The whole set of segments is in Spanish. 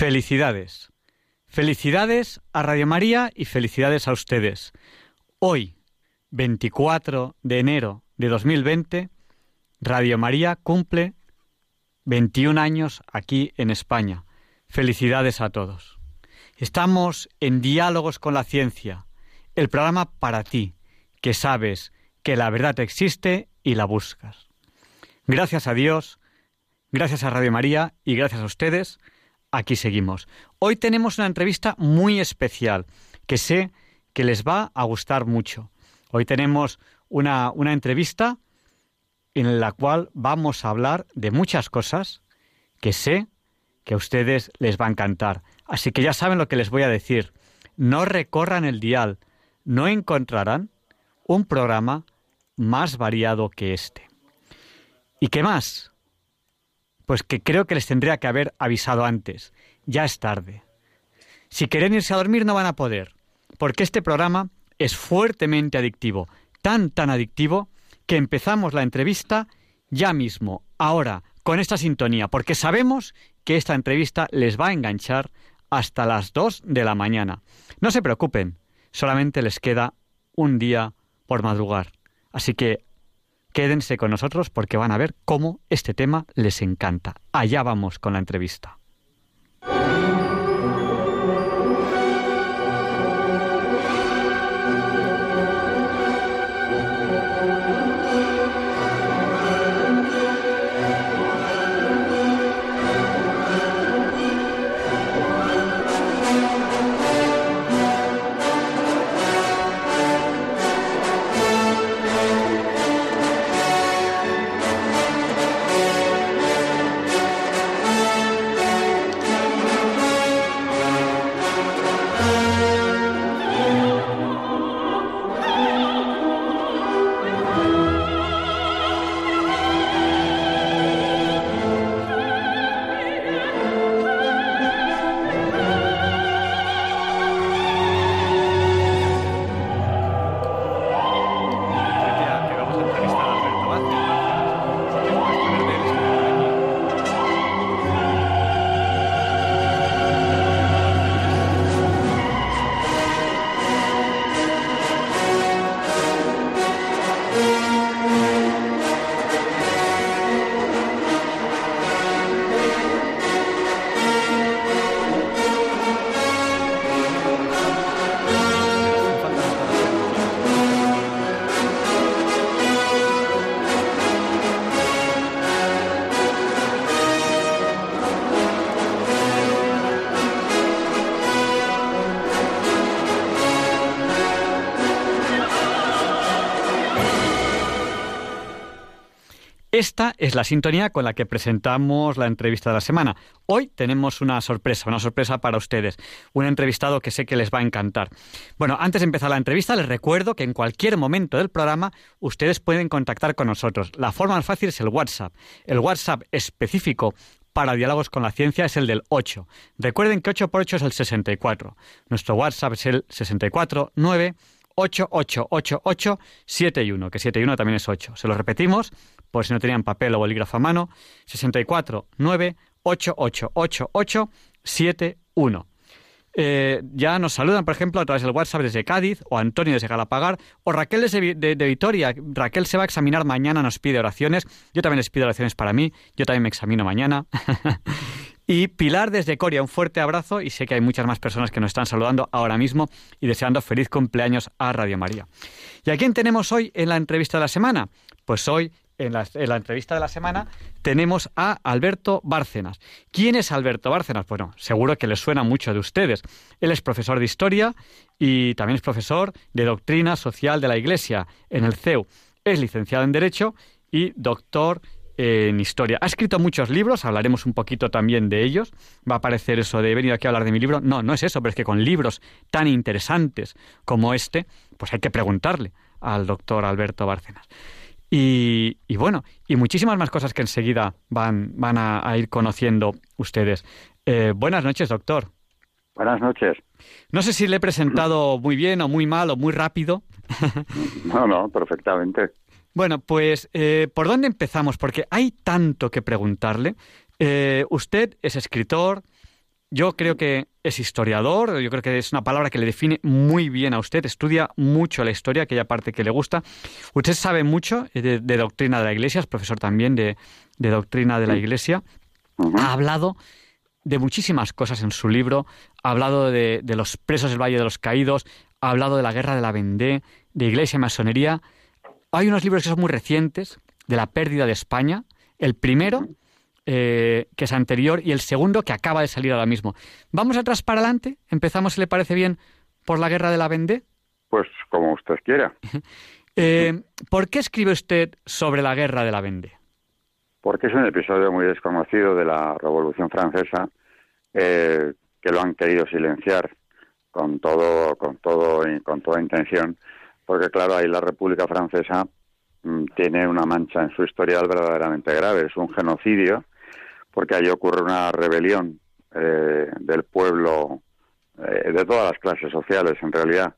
Felicidades. Felicidades a Radio María y felicidades a ustedes. Hoy, 24 de enero de 2020, Radio María cumple 21 años aquí en España. Felicidades a todos. Estamos en Diálogos con la Ciencia, el programa para ti, que sabes que la verdad existe y la buscas. Gracias a Dios, gracias a Radio María y gracias a ustedes, aquí seguimos. Hoy tenemos una entrevista muy especial que sé que les va a gustar mucho. Hoy tenemos una, una entrevista en la cual vamos a hablar de muchas cosas que sé que a ustedes les va a encantar. Así que ya saben lo que les voy a decir. No recorran el dial, no encontrarán un programa más variado que este. ¿Y qué más? Pues que creo que les tendría que haber avisado antes. Ya es tarde. Si quieren irse a dormir no van a poder, porque este programa es fuertemente adictivo, tan, tan adictivo, que empezamos la entrevista ya mismo, ahora, con esta sintonía, porque sabemos que esta entrevista les va a enganchar hasta las 2 de la mañana. No se preocupen, solamente les queda un día por madrugar. Así que Quédense con nosotros porque van a ver cómo este tema les encanta. Allá vamos con la entrevista. Esta es la sintonía con la que presentamos la entrevista de la semana. Hoy tenemos una sorpresa, una sorpresa para ustedes, un entrevistado que sé que les va a encantar. Bueno, antes de empezar la entrevista les recuerdo que en cualquier momento del programa ustedes pueden contactar con nosotros. La forma más fácil es el WhatsApp. El WhatsApp específico para diálogos con la ciencia es el del 8. Recuerden que 8 por 8 es el 64. Nuestro WhatsApp es el 649 888871, que 71 también es 8. Se lo repetimos, por si no tenían papel o bolígrafo a mano, 64 9 Eh, ya nos saludan, por ejemplo, a través del WhatsApp desde Cádiz, o Antonio desde Galapagar, o Raquel desde de, de, Vitoria. Raquel se va a examinar mañana, nos pide oraciones. Yo también les pido oraciones para mí, yo también me examino mañana. y Pilar desde Coria, un fuerte abrazo, y sé que hay muchas más personas que nos están saludando ahora mismo y deseando feliz cumpleaños a Radio María. ¿Y a quién tenemos hoy en la entrevista de la semana? Pues hoy en la, entrevista de la semana tenemos a Alberto Bárcenas. ¿Quién es Alberto Bárcenas? Bueno, seguro que les suena mucho de ustedes. Él es profesor de historia y también es profesor de doctrina social de la Iglesia en el CEU. Es licenciado en Derecho y doctor en historia. Ha escrito muchos libros, hablaremos un poquito también de ellos. Va a parecer eso de he venido aquí a hablar de mi libro. No, no es eso, pero es que con libros tan interesantes como este, pues hay que preguntarle al doctor Alberto Bárcenas. Y, bueno, y muchísimas más cosas que enseguida van, van a, ir conociendo ustedes. Eh, buenas noches, doctor. Buenas noches. No sé si le he presentado muy bien o muy mal o muy rápido. no, no, perfectamente. Bueno, pues eh, ¿por dónde empezamos? Porque hay tanto que preguntarle. Eh, usted es escritor, yo creo que es historiador, yo creo que es una palabra que le define muy bien a usted, estudia mucho la historia, aquella parte que le gusta. Usted sabe mucho de, doctrina de la Iglesia, es profesor también de, doctrina de la Iglesia. Ha hablado de muchísimas cosas en su libro, ha hablado de, de, los presos del Valle de los Caídos, ha hablado de la guerra de la Vendée, de Iglesia y masonería. Hay unos libros que son muy recientes, de la pérdida de España. El primero, eh, que es anterior, y el segundo, que acaba de salir ahora mismo. ¿Vamos atrás para adelante? ¿Empezamos, si le parece bien, por la guerra de la Vendée? Pues como usted quiera. eh, ¿Por qué escribe usted sobre la guerra de la Vendée? Porque es un episodio muy desconocido de la Revolución Francesa eh, que lo han querido silenciar con todo, con todo y con toda intención porque claro, ahí la República Francesa mm, tiene una mancha en su historial verdaderamente grave. Es un genocidio, porque ahí ocurre una rebelión eh, del pueblo, eh, de todas las clases sociales en realidad,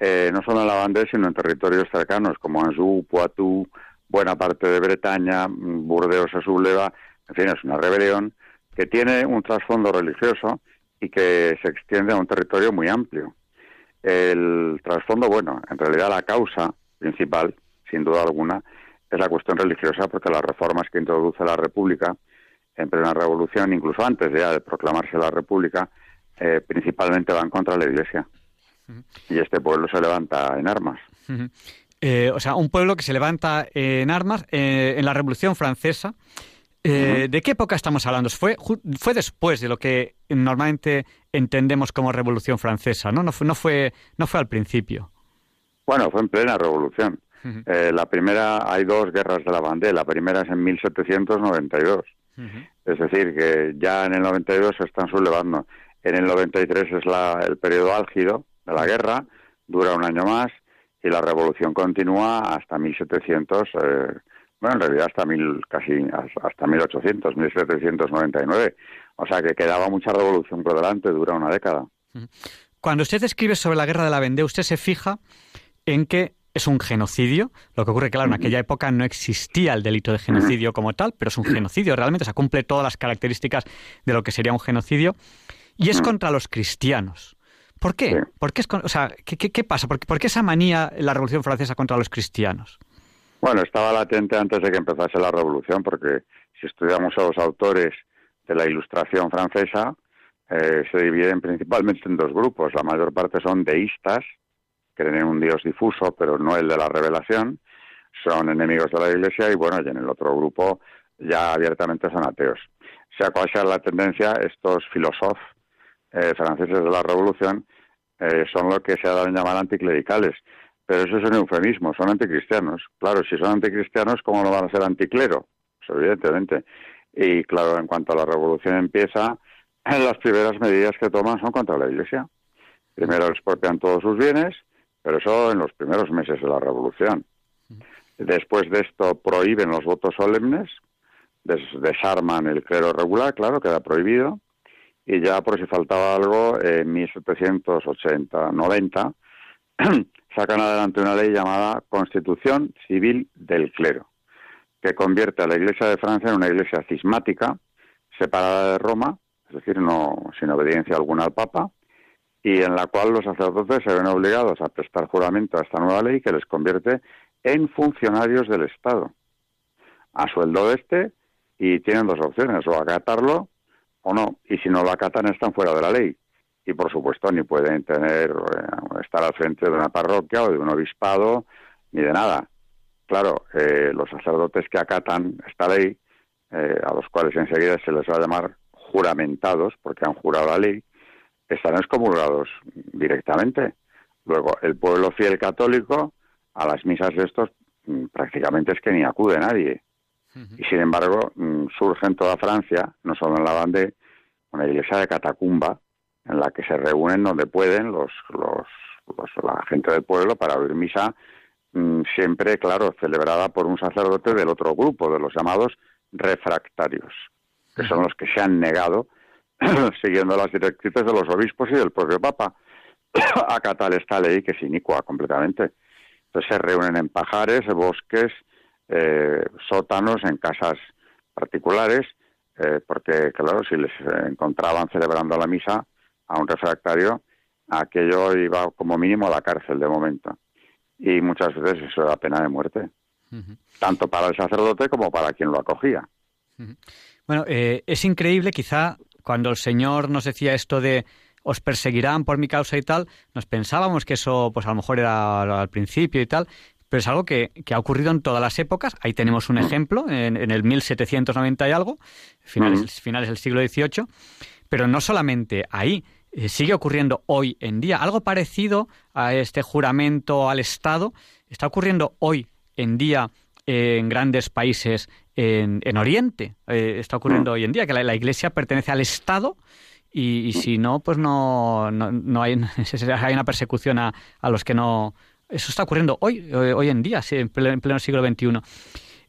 eh, no solo en la Vendée, sino en territorios cercanos como Anjou, Poitou, buena parte de Bretaña, Burdeos se subleva, en fin, es una rebelión que tiene un trasfondo religioso y que se extiende a un territorio muy amplio. El trasfondo, bueno, en realidad la causa principal, sin duda alguna, es la cuestión religiosa, porque las reformas que introduce la República en plena revolución, incluso antes ya de proclamarse la República, eh, principalmente van contra la Iglesia. Y este pueblo se levanta en armas. Eh, o sea, un pueblo que se levanta en armas eh, en la Revolución Francesa eh, ¿De qué época estamos hablando? Fue, fue después de lo que normalmente entendemos como Revolución Francesa, ¿no? No fue, no fue, no fue al principio. Bueno, fue en plena Revolución. La primera, hay dos guerras de la bandera. La primera es en 1792. Es decir, que ya en el 92 se están sublevando. En el 93 es la, el periodo álgido de la guerra, dura un año más y la revolución continúa hasta 1700. Eh, bueno, en realidad hasta mil, casi hasta 1800, 1799. O sea que quedaba mucha revolución por delante, dura una década. Cuando usted escribe sobre la guerra de la Vendée, usted se fija en que es un genocidio. Lo que ocurre, claro, en aquella época no existía el delito de genocidio como tal, pero es un genocidio realmente, o sea, cumple todas las características de lo que sería un genocidio. Y es contra los cristianos. ¿Por qué? ¿Por qué es o sea, ¿qué, qué, pasa? ¿Por, ¿Por, qué esa manía en la Revolución Francesa contra los cristianos? Bueno, estaba latente antes de que empezase la revolución, porque si estudiamos a los autores de la Ilustración francesa, eh, se dividen principalmente en dos grupos. La mayor parte son deístas, creen en un Dios difuso, pero no el de la revelación, son enemigos de la Iglesia y bueno, y en el otro grupo ya abiertamente son ateos. Sea cual sea la tendencia, estos filósofos eh, franceses de la Revolución eh, son lo que se ha dado en llamar anticlericales, pero eso es un eufemismo, son anticristianos. Claro, si son anticristianos, ¿cómo no van a ser anticlero? Pues evidentemente. Y claro, en cuanto a la revolución empieza, las primeras medidas que toman son contra la Iglesia. Primero expropian todos sus bienes, pero eso en los primeros meses de la revolución. Después de esto prohíben los votos solemnes, desarman el clero regular, claro, queda prohibido, y ya por si faltaba algo, en 1780, 90, sacan adelante una ley llamada Constitución Civil del Clero, que convierte a la Iglesia de Francia en una iglesia cismática, separada de Roma, es decir, no sin obediencia alguna al Papa, y en la cual los sacerdotes se ven obligados a prestar juramento a esta nueva ley que les convierte en funcionarios del Estado, a sueldo de este, y tienen dos opciones, o acatarlo o no, y si no lo acatan están fuera de la ley y por supuesto ni pueden tener eh, estar al frente de una parroquia o de un obispado ni de nada. Claro, eh, los sacerdotes que acatan esta ley, eh, a los cuales enseguida se les va a llamar juramentados, porque han jurado la ley, están excomulgados directamente. Luego, el pueblo fiel católico, a las misas de estos, mm, prácticamente es que ni acude nadie. Y sin embargo, mm, surge en toda Francia, no solo en la Vendée, una iglesia de catacumba en la que se reúnen donde pueden los, los, la gente del pueblo para oír misa, mm, siempre, claro, celebrada por un sacerdote del otro grupo, de los llamados refractarios, que son los que se han negado, siguiendo las directrices de los obispos y del propio Papa, acatar esta ley que es inicua completamente. Entonces se reúnen en pajares, bosques, eh, sótanos, en casas particulares, eh, porque, claro, si les encontraban celebrando la misa a un refractario, aquello iba como mínimo a la cárcel de momento. Y muchas veces eso era pena de muerte, tanto para el sacerdote como para quien lo acogía. Bueno, eh, es increíble, quizá cuando el Señor nos decía esto de os perseguirán por mi causa y tal, nos pensábamos que eso, pues a lo mejor era al principio y tal, pero es algo que, ha ocurrido en todas las épocas. Ahí tenemos un ejemplo, en, el 1790 y algo, finales, finales del siglo XVIII, pero no solamente ahí, eh, sigue ocurriendo hoy en día. Algo parecido a este juramento al Estado está ocurriendo hoy en día en grandes países en, Oriente. Eh, está ocurriendo mm. hoy en día que la, Iglesia pertenece al Estado y, si no, pues no, no, hay, hay una persecución a, a los que no eso está ocurriendo hoy, hoy en día, en pleno siglo XXI.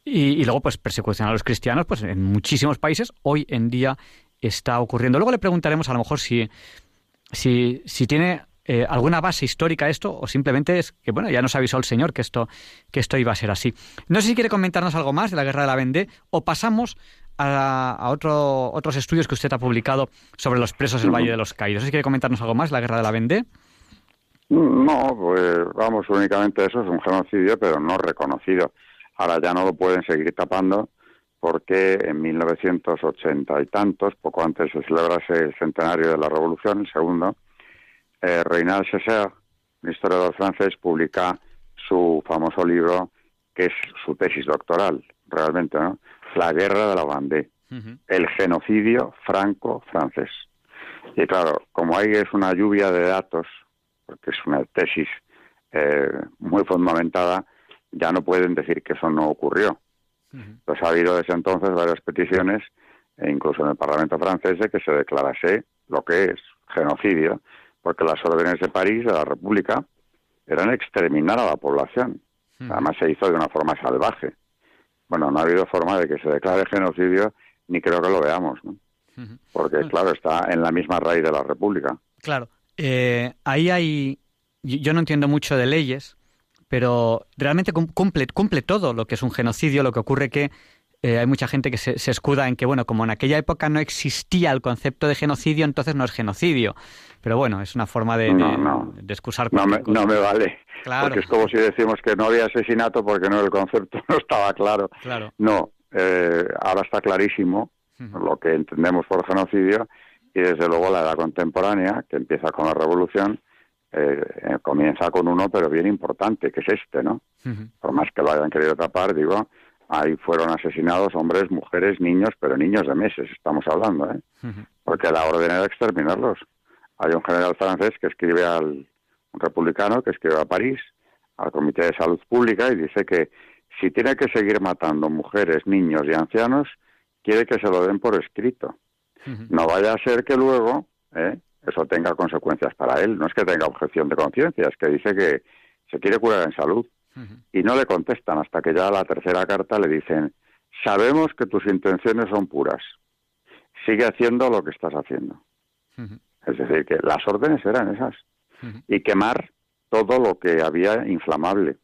Y, luego, pues, persecución a los cristianos, pues en muchísimos países, hoy en día está ocurriendo. Luego le preguntaremos a lo mejor si, si, si tiene eh, alguna base histórica esto o simplemente es que, bueno, ya nos avisó el Señor que esto, que esto iba a ser así. No sé si quiere comentarnos algo más de la Guerra de la Vendée o pasamos a, a otro, otros estudios que usted ha publicado sobre los presos del Valle de los Caídos. No sé si quiere comentarnos algo más de la Guerra de la Vendée. No, pues vamos, únicamente eso es un genocidio, pero no reconocido. Ahora ya no lo pueden seguir tapando porque en 1980 y tantos, poco antes de celebrarse el centenario de la Revolución, el segundo, eh, César, un historiador francés, publica su famoso libro, que es su tesis doctoral, realmente, ¿no? La guerra de la Vendée, el genocidio franco-francés. Y claro, como ahí es una lluvia de datos porque es una tesis eh, muy fundamentada, ya no pueden decir que eso no ocurrió. Pues ha habido desde entonces varias peticiones, e incluso en el Parlamento francés, de que se declarase lo que es genocidio, porque las órdenes de París, de la República, eran exterminar a la población. Además se hizo de una forma salvaje. Bueno, no ha habido forma de que se declare genocidio, ni creo que lo veamos, ¿no? Porque, claro, está en la misma raíz de la República. Claro. Eh, ahí hay, yo no entiendo mucho de leyes, pero realmente cumple, cumple todo lo que es un genocidio. Lo que ocurre que eh, hay mucha gente que se, escuda en que, bueno, como en aquella época no existía el concepto de genocidio, entonces no es genocidio. Pero bueno, es una forma de, no, excusar. No me, no me vale. Porque es como si decimos que no había asesinato porque no el concepto no estaba claro. claro. No, eh, ahora está clarísimo lo que entendemos por genocidio y desde luego la edad contemporánea, que empieza con la revolución, eh, eh, comienza con uno, pero bien importante, que es este, ¿no? Por más que lo hayan querido tapar, digo, ahí fueron asesinados hombres, mujeres, niños, pero niños de meses, estamos hablando, ¿eh? Porque la orden era exterminarlos. Hay un general francés que escribe al un republicano que escribe a París, al Comité de Salud Pública, y dice que si tiene que seguir matando mujeres, niños y ancianos, quiere que se lo den por escrito. No vaya a ser que luego ¿eh? eso tenga consecuencias para él. No es que tenga objeción de conciencia, es que dice que se quiere curar en salud. Y no le contestan hasta que ya la tercera carta le dicen, sabemos que tus intenciones son puras, sigue haciendo lo que estás haciendo. Es decir, que las órdenes eran esas. Y quemar todo lo que había inflamable.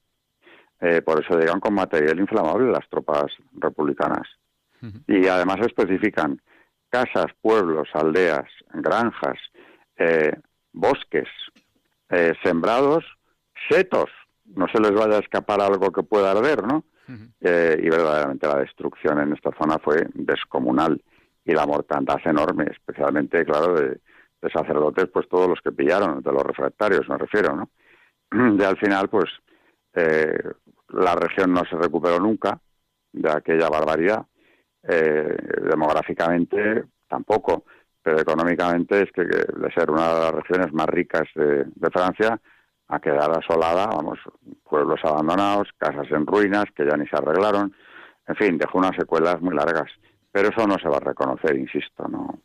Eh, por eso llegan con material inflamable las tropas republicanas. Y además especifican casas, pueblos, aldeas, granjas, eh, bosques, eh, sembrados, setos, no se les vaya a escapar algo que pueda arder, ¿no? Eh, y verdaderamente la destrucción en esta zona fue descomunal y la mortandad enorme, especialmente, claro, de, sacerdotes, pues todos los que pillaron, de los refractarios me refiero, ¿no? Y al final, pues, la región no se recuperó nunca de aquella barbaridad eh, demográficamente tampoco, pero económicamente es que, de ser una de las regiones más ricas de, Francia a quedar asolada, vamos, pueblos abandonados, casas en ruinas que ya ni se arreglaron, en fin, dejó unas secuelas muy largas. Pero eso no se va a reconocer, insisto, no.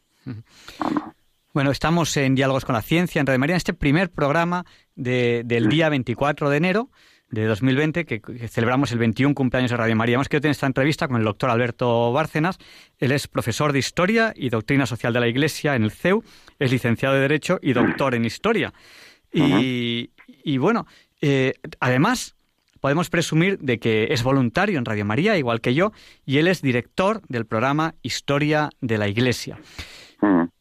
Bueno, estamos en Diálogos con la Ciencia en Radio María, en este primer programa del día 24 de enero de 2020, que, celebramos el 21 cumpleaños de Radio María. Hemos querido tener esta entrevista con el doctor Alberto Bárcenas. Él es profesor de Historia y Doctrina Social de la Iglesia en el CEU, es licenciado de Derecho y doctor en Historia. Y, bueno, eh, además podemos presumir de que es voluntario en Radio María, igual que yo, y él es director del programa Historia de la Iglesia.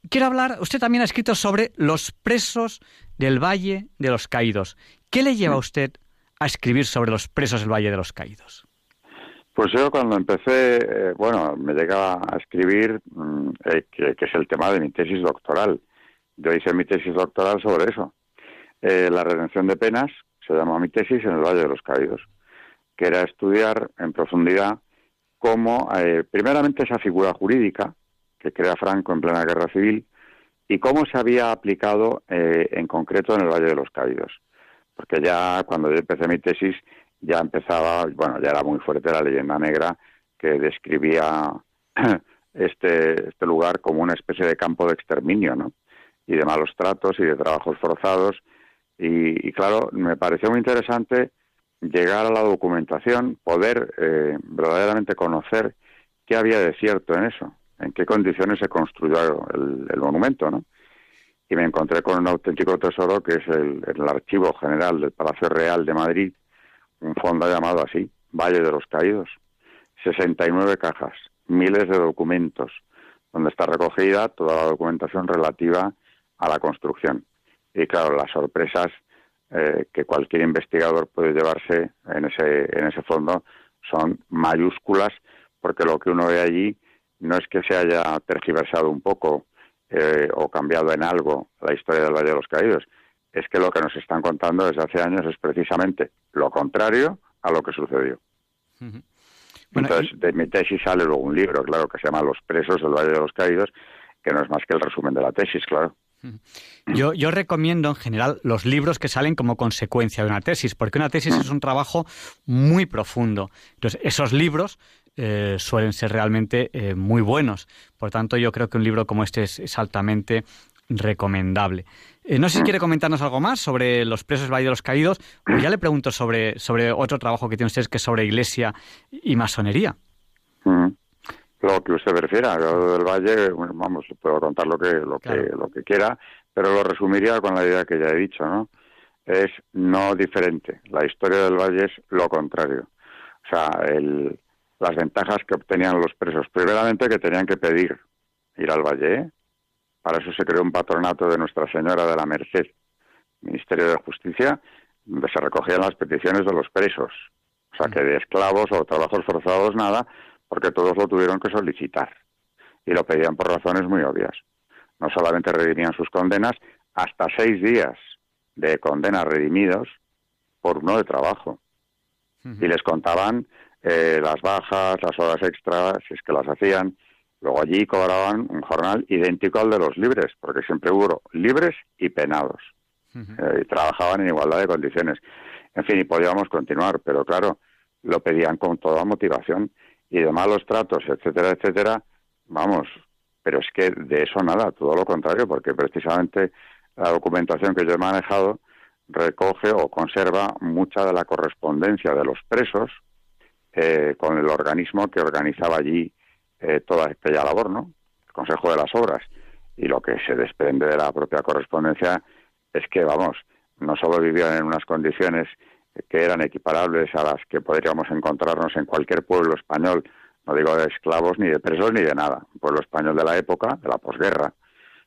Quiero hablar, usted también ha escrito sobre los presos del Valle de los Caídos. ¿Qué le lleva a usted a escribir sobre los presos del Valle de los Caídos? Pues yo cuando empecé, eh, bueno, me llegaba a escribir, mm, eh, que, es el tema de mi tesis doctoral. Yo hice mi tesis doctoral sobre eso. Eh, la redención de penas, se llama mi tesis, en el Valle de los Caídos, que era estudiar en profundidad cómo, primeramente, esa figura jurídica que crea Franco en plena guerra civil y cómo se había aplicado en concreto en el Valle de los Caídos porque ya cuando yo empecé mi tesis ya empezaba, bueno, ya era muy fuerte la leyenda negra que describía este, este lugar como una especie de campo de exterminio, ¿no? Y de malos tratos y de trabajos forzados. Y, claro, me pareció muy interesante llegar a la documentación, poder eh, verdaderamente conocer qué había de cierto en eso, en qué condiciones se construyó el, el monumento, ¿no? y me encontré con un auténtico tesoro que es el, Archivo General del Palacio Real de Madrid, un fondo llamado así, Valle de los Caídos. 69 cajas, miles de documentos, donde está recogida toda la documentación relativa a la construcción. Y claro, las sorpresas eh, que cualquier investigador puede llevarse en ese, en ese fondo son mayúsculas, porque lo que uno ve allí no es que se haya tergiversado un poco eh, o cambiado en algo la historia del Valle de los Caídos. Es que lo que nos están contando desde hace años es precisamente lo contrario a lo que sucedió. Entonces, de mi tesis sale luego un libro, claro, que se llama Los presos del Valle de los Caídos, que no es más que el resumen de la tesis, claro. Yo, yo, recomiendo en general los libros que salen como consecuencia de una tesis, porque una tesis es un trabajo muy profundo. Entonces, esos libros eh, suelen ser realmente eh, muy buenos. Por tanto, yo creo que un libro como este es, altamente recomendable. Eh, no sé si quiere comentarnos algo más sobre los presos del Valle de los Caídos, o ya le pregunto sobre, sobre otro trabajo que tiene usted, que es sobre iglesia y masonería. Lo que usted prefiera, yo del Valle, vamos, puedo contar lo que, lo, que, lo que quiera, pero lo resumiría con la idea que ya he dicho, ¿no? Es no diferente. La historia del Valle es lo contrario. O sea, el, las ventajas que obtenían los presos. Primeramente que tenían que pedir ir al valle. ¿eh? Para eso se creó un patronato de Nuestra Señora de la Merced, Ministerio de Justicia, donde se recogían las peticiones de los presos. O sea, que de esclavos o trabajos forzados nada, porque todos lo tuvieron que solicitar. Y lo pedían por razones muy obvias. No solamente redimían sus condenas, hasta seis días de condenas redimidos por uno de trabajo. Y les contaban eh, las bajas, las horas extras, si es que las hacían. Luego allí cobraban un jornal idéntico al de los libres, porque siempre hubo libres y penados. Eh, y trabajaban en igualdad de condiciones. En fin, y podíamos continuar, pero claro, lo pedían con toda motivación y de malos tratos, etcétera, etcétera. Vamos, pero es que de eso nada, todo lo contrario, porque precisamente la documentación que yo he manejado recoge o conserva mucha de la correspondencia de los presos eh, con el organismo que organizaba allí eh, toda aquella labor, ¿no? El Consejo de las Obras. Y lo que se desprende de la propia correspondencia es que, vamos, no solo vivían en unas condiciones que eran equiparables a las que podríamos encontrarnos en cualquier pueblo español, no digo de esclavos ni de presos ni de nada, pueblo español de la época, de la posguerra,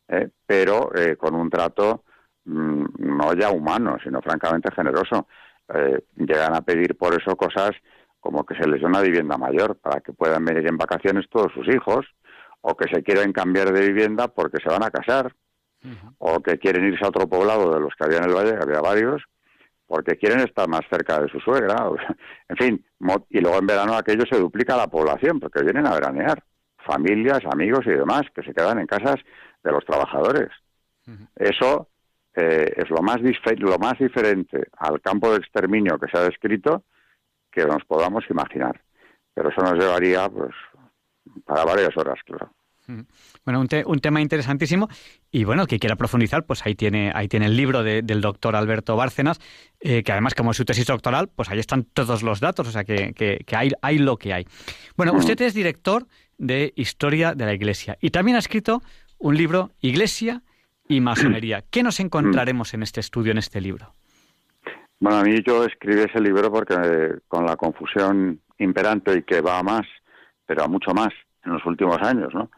¿eh? pero con un trato mm, no ya humano, sino francamente generoso. llegan a pedir por eso cosas como que se les dé una vivienda mayor para que puedan venir en vacaciones todos sus hijos, o que se quieren cambiar de vivienda porque se van a casar, o que quieren irse a otro poblado de los que había en el valle, que había varios, porque quieren estar más cerca de su suegra, en fin, y luego en verano aquello se duplica la población, porque vienen a veranear, familias, amigos y demás, que se quedan en casas de los trabajadores. Eso eh, es lo más, lo más diferente al campo de exterminio que se ha descrito, que nos podamos imaginar. Pero eso nos llevaría, pues, para varias horas, claro. Bueno, un, tema interesantísimo y bueno, que quiera profundizar, pues ahí tiene, ahí tiene el libro del doctor Alberto Bárcenas, eh, que además como su tesis doctoral, pues ahí están todos los datos, o sea que, que, hay, hay lo que hay. Bueno, usted es director de Historia de la Iglesia y también ha escrito un libro, Iglesia y Masonería. ¿Qué nos encontraremos en este estudio, en este libro? Bueno, a mí yo escribí ese libro porque eh, con la confusión imperante y que va a más, pero a mucho más en los últimos años, ¿no?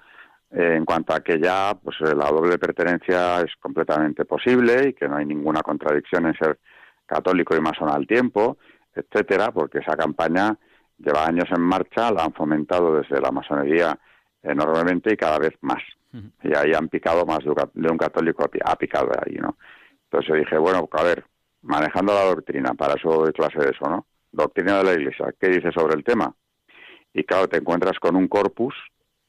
Eh, en cuanto a que ya pues eh, la doble pertenencia es completamente posible y que no hay ninguna contradicción en ser católico y masón al tiempo, etcétera, porque esa campaña lleva años en marcha, la han fomentado desde la masonería enormemente y cada vez más. Y ahí han picado más de un católico, ha picado de ahí, ¿no? Entonces yo dije, bueno, a ver, manejando la doctrina, para eso doy clase de eso, ¿no? Doctrina de la Iglesia, ¿qué dice sobre el tema? Y claro, te encuentras con un corpus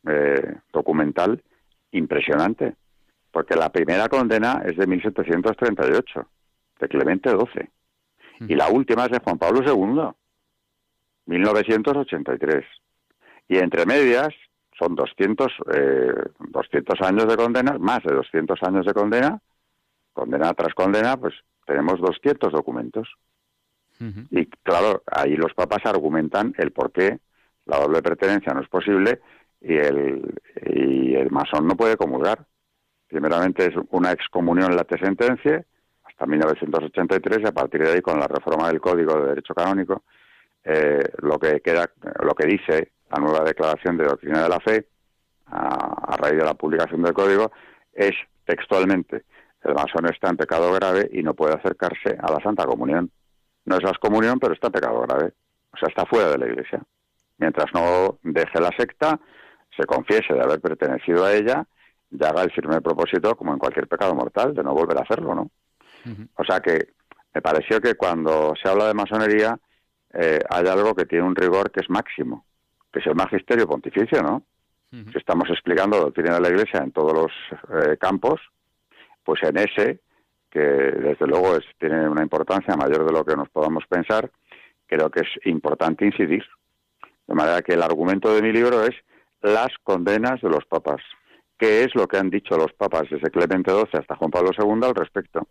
eh, documental impresionante, porque la primera condena es de 1738, de Clemente XII, y la última es de Juan Pablo II, 1983. Y entre medias son 200, eh, 200 años de condena, más de 200 años de condena, condena tras condena, pues tenemos 200 documentos. Y claro, ahí los papas argumentan el por qué la doble pertenencia no es posible y el, y el masón no puede comulgar. Primeramente es una excomunión la te sentencia hasta 1983 y a partir de ahí con la reforma del Código de Derecho Canónico eh, lo que queda, lo que dice la nueva declaración de doctrina de la fe a, raíz de la publicación del Código es textualmente el masón está en pecado grave y no puede acercarse a la Santa Comunión. No es la excomunión, pero está en pecado grave. O sea, está fuera de la Iglesia. Mientras no deje la secta, se confiese de haber pertenecido a ella y haga el firme propósito, como en cualquier pecado mortal, de no volver a hacerlo, ¿no? O sea que me pareció que cuando se habla de masonería eh, hay algo que tiene un rigor que es máximo, que es el magisterio pontificio, ¿no? Si estamos explicando doctrina de la Iglesia en todos los eh, campos, pues en ese, que desde luego es, tiene una importancia mayor de lo que nos podamos pensar, creo que es importante incidir. De manera que el argumento de mi libro es las condenas de los papas. ¿Qué es lo que han dicho los papas desde Clemente XII hasta Juan Pablo II al respecto?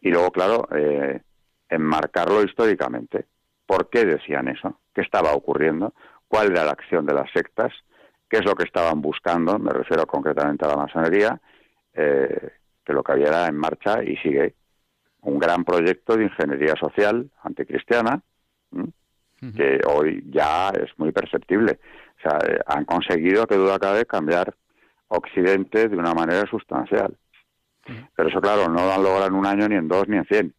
Y luego, claro, eh, enmarcarlo históricamente. ¿Por qué decían eso? ¿Qué estaba ocurriendo? ¿Cuál era la acción de las sectas? ¿Qué es lo que estaban buscando? Me refiero concretamente a la masonería, eh, que lo que había era en marcha y sigue un gran proyecto de ingeniería social anticristiana, que hoy ya es muy perceptible. O sea, eh, han conseguido, que duda cabe, cambiar Occidente de una manera sustancial. Pero eso, claro, no lo han logrado en un año, ni en dos, ni en cien.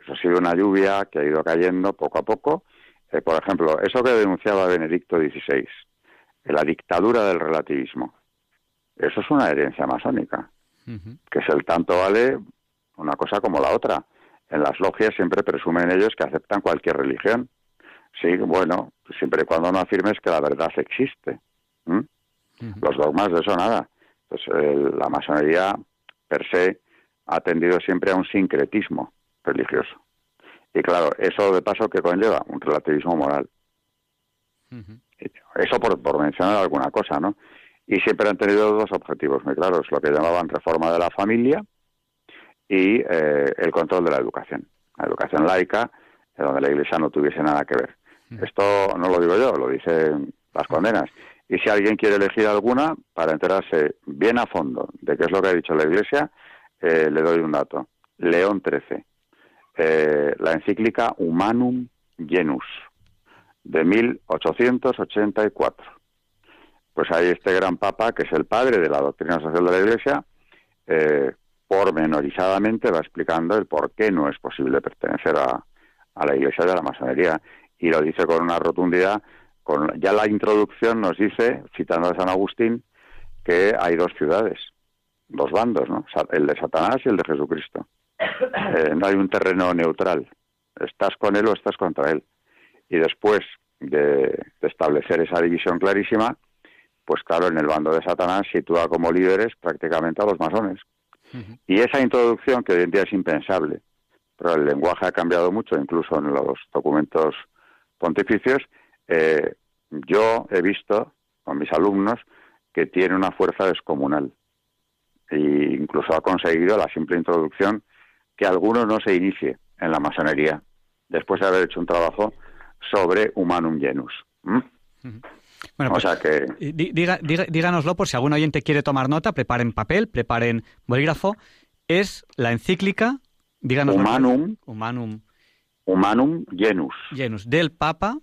Eso ha sido una lluvia que ha ido cayendo poco a poco. Eh, por ejemplo, eso que denunciaba Benedicto XVI, la dictadura del relativismo. Eso es una herencia masónica, que es el tanto vale una cosa como la otra. En las logias siempre presumen ellos que aceptan cualquier religión. Sí, bueno, siempre y cuando no afirmes que la verdad existe. Los dogmas de eso nada. Pues la masonería per se ha tendido siempre a un sincretismo religioso. Y claro, eso de paso que conlleva un relativismo moral. Eso por, por mencionar alguna cosa, ¿no? Y siempre han tenido dos objetivos muy claros, lo que llamaban reforma de la familia y eh, el control de la educación. La educación laica, donde la Iglesia no tuviese nada que ver. Esto no lo digo yo, lo dicen las condenas. Y si alguien quiere elegir alguna, para enterarse bien a fondo de qué es lo que ha dicho la Iglesia, eh, le doy un dato. León XIII, eh, la encíclica Humanum Genus, de 1884. Pues hay este gran papa, que es el padre de la doctrina social de la Iglesia, eh, pormenorizadamente va explicando el por qué no es posible pertenecer a, a la Iglesia de la masonería y lo dice con una rotundidad. Con, ya la introducción nos dice, citando a San Agustín, que hay dos ciudades, dos bandos, ¿no? el de Satanás y el de Jesucristo. Eh, no hay un terreno neutral. Estás con él o estás contra él. Y después de, establecer esa división clarísima, pues claro, en el bando de Satanás sitúa como líderes prácticamente a los masones. Y esa introducción, que hoy en día es impensable, pero el lenguaje ha cambiado mucho, incluso en los documentos pontificios, eh, yo he visto con mis alumnos que tiene una fuerza descomunal. E incluso ha conseguido la simple introducción que alguno no se inicie en la masonería después de haber hecho un trabajo sobre Humanum Genus. Bueno, pues, o sea que... díganoslo por si algún oyente quiere tomar nota, preparen papel, preparen bolígrafo. Es la encíclica, díganos Humanum, Humanum, Humanum Genus. Genus, del Papa.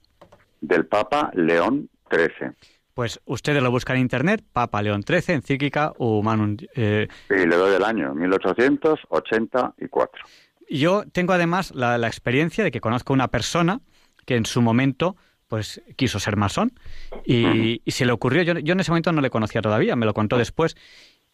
Del Papa León XIII. Pues ustedes lo buscan en internet, Papa León XIII, encíclica Humanum. Eh... Sí, le doy el año, 1884. Yo tengo además la, experiencia de que conozco una persona que en su momento pues quiso ser masón y, se le ocurrió, yo, yo, en ese momento no le conocía todavía, me lo contó después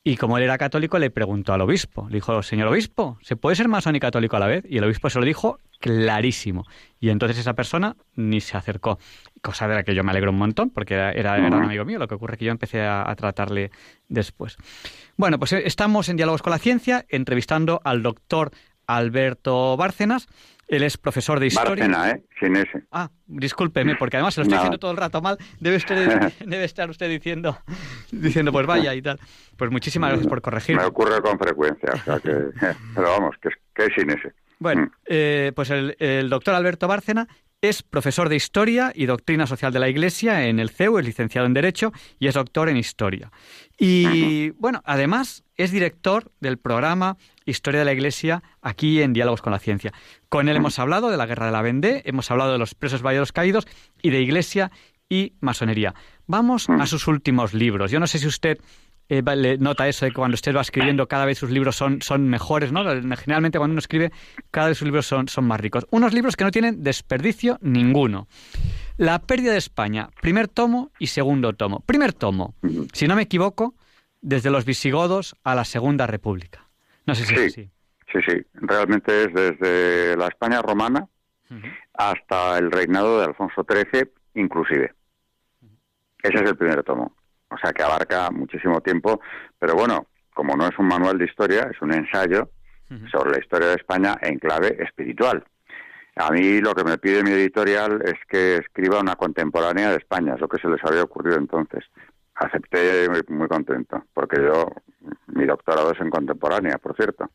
y como él era católico le preguntó al obispo, le dijo, señor obispo, ¿se puede ser masón y católico a la vez? Y el obispo se lo dijo clarísimo y entonces esa persona ni se acercó, cosa de la que yo me alegro un montón porque era, era, un amigo mío, lo que ocurre es que yo empecé a tratarle después. Bueno, pues eh, estamos en Diálogos con la Ciencia entrevistando al doctor Alberto Bárcenas. Él es profesor de historia. Bárcena, ¿eh? Sin ese. Ah, discúlpeme, porque además se lo estoy diciendo todo el rato mal. Debe, debe estar usted diciendo, diciendo, pues vaya y tal. Pues muchísimas gracias por corregir. Me ocurre con frecuencia, o sea que, pero vamos, que, es sin ese. Bueno, mm. eh, pues el, el, doctor Alberto Bárcena es profesor de Historia y Doctrina Social de la Iglesia en el CEU, es licenciado en Derecho y es doctor en Historia. Y bueno, además es director del programa Historia de la Iglesia aquí en Diálogos con la Ciencia. Con él hemos hablado de la Guerra de la Vendée, hemos hablado de los presos vallados caídos y de Iglesia y masonería. Vamos a sus últimos libros. Yo no sé si usted eh, le nota eso de que cuando usted va escribiendo cada vez sus libros son, son mejores, ¿no? Generalmente cuando uno escribe cada vez sus libros son, son más ricos. Unos libros que no tienen desperdicio ninguno. La pérdida de España, primer tomo y segundo tomo. Primer tomo, si no me equivoco, desde los visigodos a la Segunda República. No sé si sí, es así. Sí, sí, realmente es desde la España romana hasta el reinado de Alfonso XIII, inclusive. Ese es el primer tomo o sea que abarca muchísimo tiempo, pero bueno, como no es un manual de historia, es un ensayo sobre la historia de España en clave espiritual. A mí lo que me pide mi editorial es que escriba una contemporánea de España, es lo que se les había ocurrido entonces. Acepté muy, muy contento, porque yo, mi doctorado es en contemporánea, por cierto.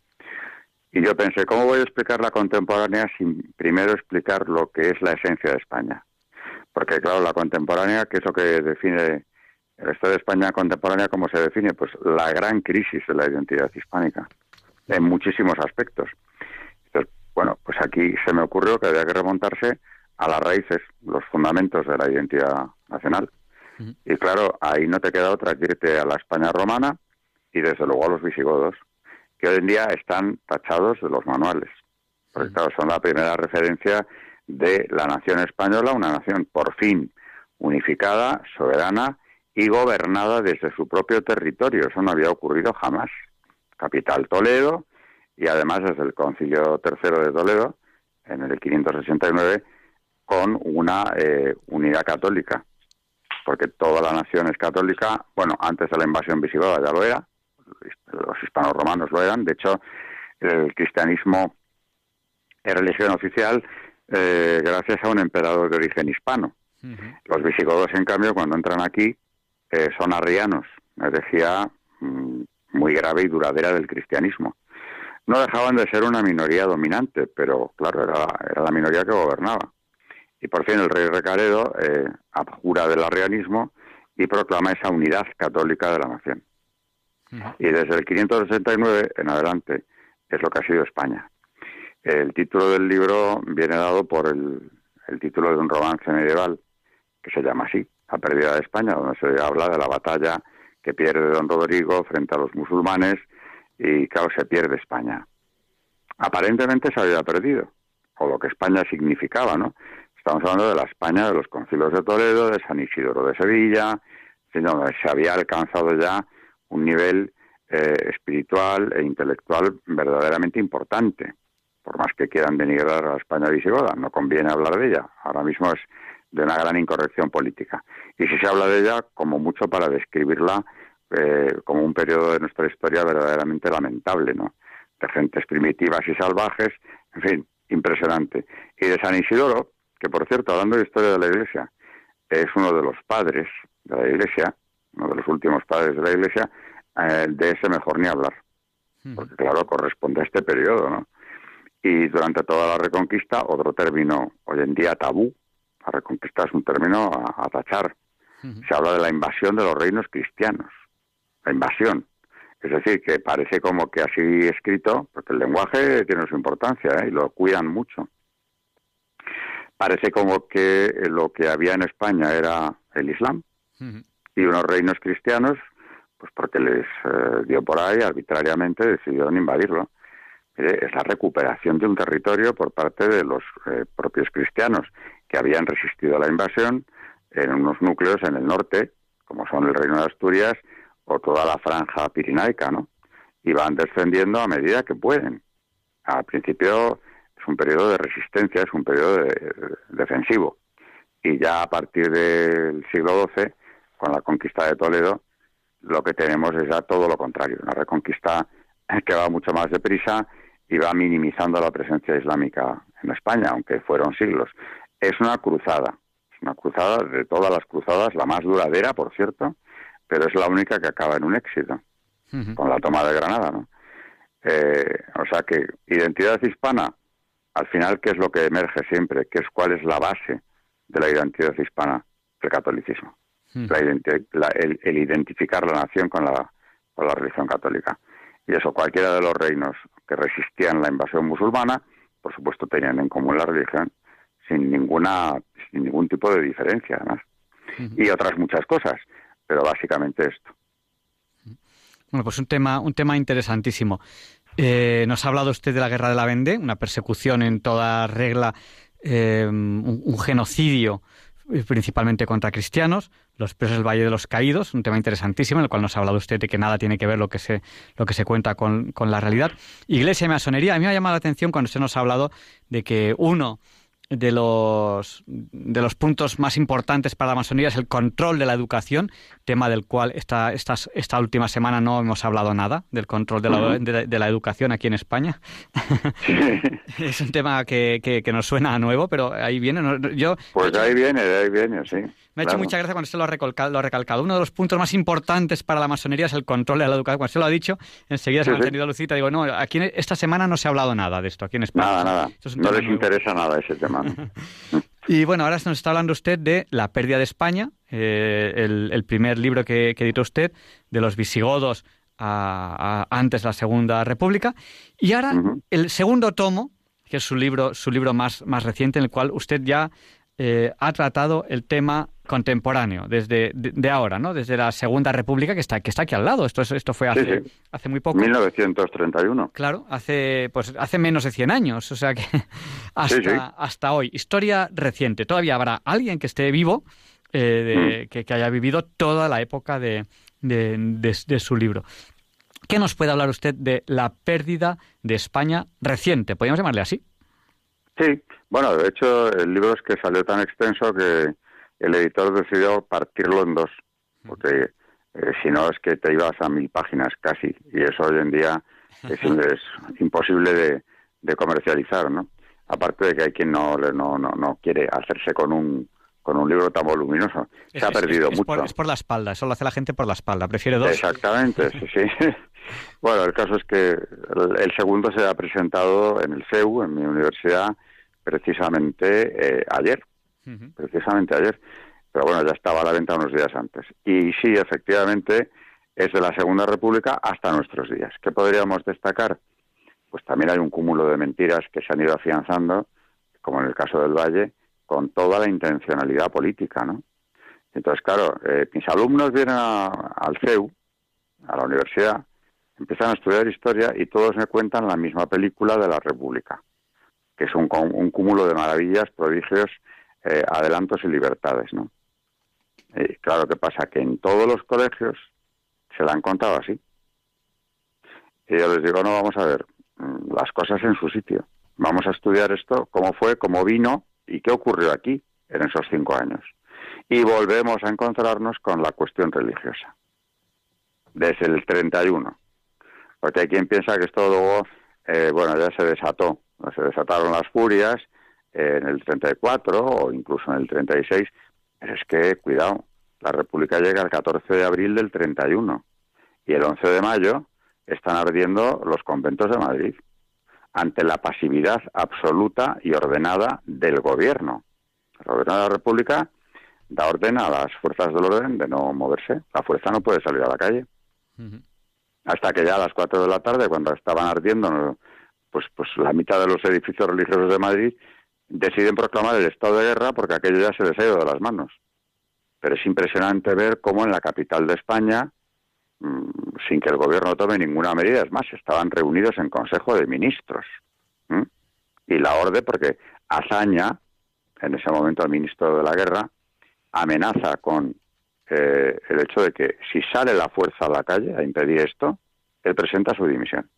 Y yo pensé, ¿cómo voy a explicar la contemporánea sin primero explicar lo que es la esencia de España? Porque claro, la contemporánea, que es lo que define el Estado de España contemporánea, ¿cómo se define? Pues la gran crisis de la identidad hispánica, en muchísimos aspectos. Entonces, bueno, pues aquí se me ocurrió que había que remontarse a las raíces, los fundamentos de la identidad nacional. Y claro, ahí no te queda otra que irte a la España romana y desde luego a los visigodos, que hoy en día están tachados de los manuales. Porque claro, son la primera referencia de la nación española, una nación por fin unificada, soberana y gobernada desde su propio territorio. Eso no había ocurrido jamás. Capital Toledo y además desde el Concilio III de Toledo en el 569 con una eh, unidad católica, porque toda la nación es católica. Bueno, antes de la invasión visigoda ya lo era, los hispanos romanos lo eran. De hecho, el cristianismo es religión oficial eh, gracias a un emperador de origen hispano. Los visigodos, en cambio, cuando entran aquí, son arrianos, una decía mm, muy grave y duradera del cristianismo. No dejaban de ser una minoría dominante, pero claro, era, era la minoría que gobernaba. Y por fin el rey Recaredo eh, abjura del arrianismo y proclama esa unidad católica de la nación. Y desde el 569 en adelante es lo que ha sido España. El título del libro viene dado por el, el título de un romance medieval que se llama así, la pérdida de España, donde se habla de la batalla que pierde don Rodrigo frente a los musulmanes y claro, se pierde España. Aparentemente se había perdido, o lo que España significaba, ¿no? Estamos hablando de la España de los concilios de Toledo, de San Isidoro de Sevilla, donde se había alcanzado ya un nivel eh, espiritual e intelectual verdaderamente importante, por más que quieran denigrar a España visigoda, no conviene hablar de ella. Ahora mismo es de una gran incorrección política. Y si se habla de ella, como mucho para describirla eh, como un periodo de nuestra historia verdaderamente lamentable, ¿no? De gentes primitivas y salvajes, en fin, impresionante. Y de San Isidoro, que por cierto, hablando de historia de la Iglesia, es uno de los padres de la Iglesia, uno de los últimos padres de la Iglesia, eh, de ese mejor ni hablar. Porque claro, corresponde a este periodo, ¿no? Y durante toda la Reconquista, otro término hoy en día tabú, la Reconquista es un término a, tachar. Se habla de la invasión de los reinos cristianos. La invasión. Es decir, que parece como que así escrito, porque el lenguaje tiene su importancia ¿eh? y lo cuidan mucho. Parece como que lo que había en España era el Islam y unos reinos cristianos, pues porque les eh, dio por ahí arbitrariamente, decidieron invadirlo. es la recuperación de un territorio por parte de los eh, propios cristianos que habían resistido a la invasión en unos núcleos en el norte, como son el Reino de Asturias o toda la franja pirinaica, ¿no? Y van descendiendo a medida que pueden. Al principio es un periodo de resistencia, es un periodo defensivo. Y ya a partir del siglo XII, con la conquista de Toledo, lo que tenemos es ya todo lo contrario, una reconquista que va mucho más deprisa y va minimizando la presencia islámica en España, aunque fueron siglos. Es una cruzada, es una cruzada de todas las cruzadas, la más duradera, por cierto, pero es la única que acaba en un éxito, con la toma de Granada, ¿no? Eh, o sea que identidad hispana, al final, ¿qué es lo que emerge siempre? ¿Qué es cuál es la base de la identidad hispana? El catolicismo. la el, identificar la nación con la, con la religión católica. Y eso, cualquiera de los reinos que resistían la invasión musulmana, por supuesto, tenían en común la religión sin ninguna sin ningún tipo de diferencia, además. Y otras muchas cosas pero básicamente esto. Bueno, pues un tema, un tema interesantísimo. Eh, nos ha hablado usted de la guerra de la Vendée, una persecución en toda regla, eh, un, genocidio eh, principalmente contra cristianos, los presos del Valle de los Caídos, un tema interesantísimo en el cual nos ha hablado usted de que nada tiene que ver lo que se, lo que se cuenta con, con la realidad. Iglesia y masonería, a mí me ha llamado la atención cuando usted nos ha hablado de que uno de los, de los puntos más importantes para la masonería es el control de la educación, tema del cual esta, esta, esta última semana no hemos hablado nada, del control de la, de, la educación aquí en España. es un tema que, que, nos suena a nuevo, pero ahí viene. Yo, pues ahí viene, ahí viene, sí. Me ha hecho mucha gracia cuando usted lo ha, recalcado, lo ha recalcado. Uno de los puntos más importantes para la masonería es el control de la educación. Cuando usted lo ha dicho, enseguida se me ha tenido Lucita. Digo, no, aquí esta semana no se ha hablado nada de esto, aquí en España. Nada, nada. No les interesa nada ese tema. y bueno, ahora nos está hablando usted de La pérdida de España, eh, el, primer libro que, editó usted, de los visigodos antes de la Segunda República. Y ahora el segundo tomo, que es su libro, su libro más, más reciente, en el cual usted ya eh, ha tratado el tema contemporáneo, desde de, ahora, ¿no? Desde la Segunda República, que está, que está aquí al lado. Esto, esto fue hace, hace muy poco. 1931. Claro, hace, pues, hace menos de 100 años, o sea que hasta, hasta hoy. Historia reciente. Todavía habrá alguien que esté vivo, eh, mm. que, que, haya vivido toda la época de, de, de su libro. ¿Qué nos puede hablar usted de la pérdida de España reciente? ¿Podríamos llamarle así? Sí, bueno, de hecho el libro es que salió tan extenso que el editor decidió partirlo en dos, porque eh, si no es que te ibas a mil páginas casi, y eso hoy en día es, imposible de, comercializar, ¿no? Aparte de que hay quien no, no, no, quiere hacerse con un con un libro tan voluminoso. Se ha perdido mucho. es por la espalda, eso lo hace la gente por la espalda, prefiere dos. Exactamente, sí, sí. Bueno, el caso es que el, segundo se ha presentado en el CEU, en mi universidad, precisamente eh, ayer precisamente ayer, pero bueno, ya estaba a la venta unos días antes. Y sí, efectivamente, es de la Segunda República hasta nuestros días. ¿Qué podríamos destacar? Pues también hay un cúmulo de mentiras que se han ido afianzando, como en el caso del Valle, con toda la intencionalidad política, ¿no? Entonces, claro, eh, mis alumnos vienen al CEU, a la universidad, empiezan a estudiar historia y todos me cuentan la misma película de la República, que es un, un cúmulo de maravillas, prodigios eh, adelantos y libertades, ¿no? Claro, que pasa? Que en todos los colegios se la han contado así. Y yo les digo, no, vamos a ver mm, las cosas en su sitio. Vamos a estudiar esto, cómo fue, cómo vino y qué ocurrió aquí en esos cinco años. Y volvemos a encontrarnos con la cuestión religiosa. Desde el 31. Porque hay quien piensa que esto luego, eh, bueno, ya se desató. Se desataron las furias en el 34 o incluso en el 36, Pero es que, cuidado, la República llega el 14 de abril del 31 y el 11 de mayo están ardiendo los conventos de Madrid ante la pasividad absoluta y ordenada del gobierno. El gobierno de la República da orden a las fuerzas del orden de no moverse. La fuerza no puede salir a la calle. Hasta que ya a las 4 de la tarde, cuando estaban ardiendo pues, pues la mitad de los edificios religiosos de Madrid, deciden proclamar el estado de guerra porque aquello ya se les ha ido de las manos. Pero es impresionante ver cómo en la capital de España, mm, sin que el gobierno tome ninguna medida, es más, estaban reunidos en Consejo de Ministros. Y la orden, porque Azaña, en ese momento el ministro de la Guerra, amenaza con eh, el hecho de que si sale la fuerza a la calle a impedir esto, él presenta su dimisión.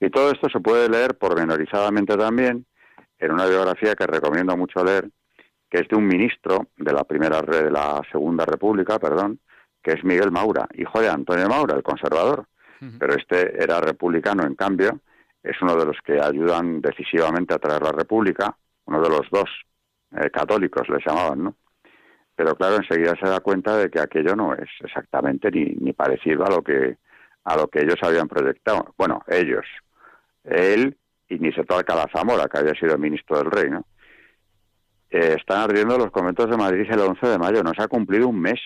Y todo esto se puede leer pormenorizadamente también en una biografía que recomiendo mucho leer, que es de un ministro de la primera de la Segunda República, perdón, que es Miguel Maura, hijo de Antonio Maura, el conservador. Pero este era republicano, en cambio, es uno de los que ayudan decisivamente a traer la República, uno de los dos eh, católicos les llamaban, ¿no? Pero claro, enseguida se da cuenta de que aquello no es exactamente ni, ni parecido a lo que a lo que ellos habían proyectado. Bueno, ellos, él y ni se toca la Zamora, que había sido ministro del rey, ¿no? Eh, están ardiendo los conventos de Madrid el 11 de mayo. No se ha cumplido un mes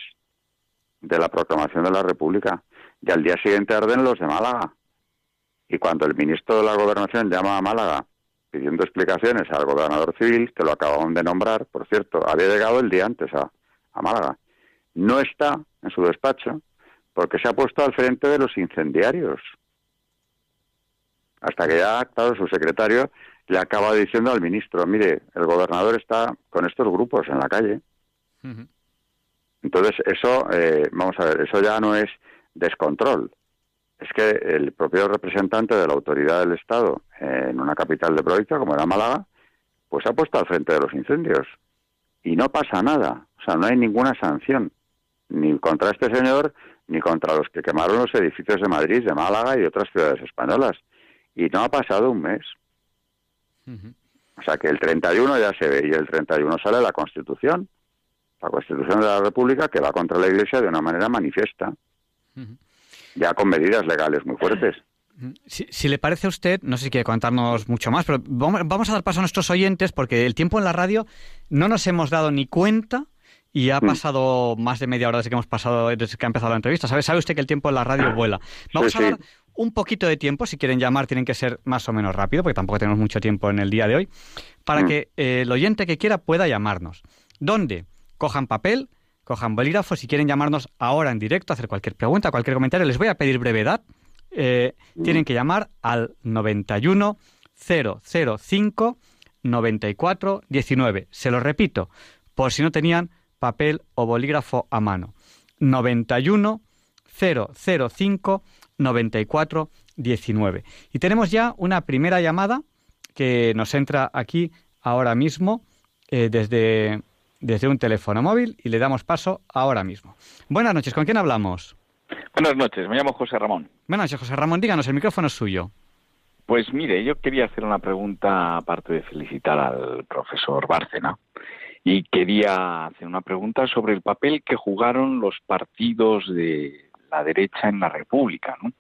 de la proclamación de la República. Y al día siguiente arden los de Málaga. Y cuando el ministro de la Gobernación llama a Málaga pidiendo explicaciones al gobernador civil, que lo acababan de nombrar, por cierto, había llegado el día antes a, a Málaga, no está en su despacho porque se ha puesto al frente de los incendiarios. Hasta que ya, claro, su secretario le acaba diciendo al ministro, mire, el gobernador está con estos grupos en la calle. Entonces, eso, eh, vamos a ver, eso ya no es descontrol. Es que el propio representante de la autoridad del Estado en una capital de provincia, como era Málaga, pues se ha puesto al frente de los incendios. Y no pasa nada. O sea, no hay ninguna sanción. Ni contra este señor, ni contra los que quemaron los edificios de Madrid, de Málaga y otras ciudades españolas y no ha pasado un mes. O sea que el 31 ya se ve y el 31 sale la Constitución, la Constitución de la República que va contra la Iglesia de una manera manifiesta, ya con medidas legales muy fuertes. Si, le parece a usted, no sé si quiere contarnos mucho más, pero vamos a dar paso a nuestros oyentes porque el tiempo en la radio no nos hemos dado ni cuenta y ha mm. pasado más de media hora desde que hemos pasado, desde que ha empezado la entrevista. ¿Sabe, sabe usted que el tiempo en la radio vuela? Vamos a dar un poquito de tiempo, si quieren llamar tienen que ser más o menos rápido, porque tampoco tenemos mucho tiempo en el día de hoy, para mm. que eh, el oyente que quiera pueda llamarnos. ¿Dónde? Cojan papel, cojan bolígrafo, si quieren llamarnos ahora en directo, hacer cualquier pregunta, cualquier comentario, les voy a pedir brevedad. Eh, mm. tienen que llamar al 91 005 94 19. Se lo repito, por si no tenían papel o bolígrafo a mano. 91 005 94 19. Y tenemos ya una primera llamada que nos entra aquí ahora mismo eh, desde, desde un teléfono móvil y le damos paso ahora mismo. Buenas noches, ¿con quién hablamos? Buenas noches, me llamo José Ramón. Buenas noches, José Ramón, díganos, el micrófono es suyo. Pues mire, yo quería hacer una pregunta, aparte de felicitar al profesor Bárcena, y quería hacer una pregunta sobre el papel que jugaron los partidos de la derecha en la República, ¿no?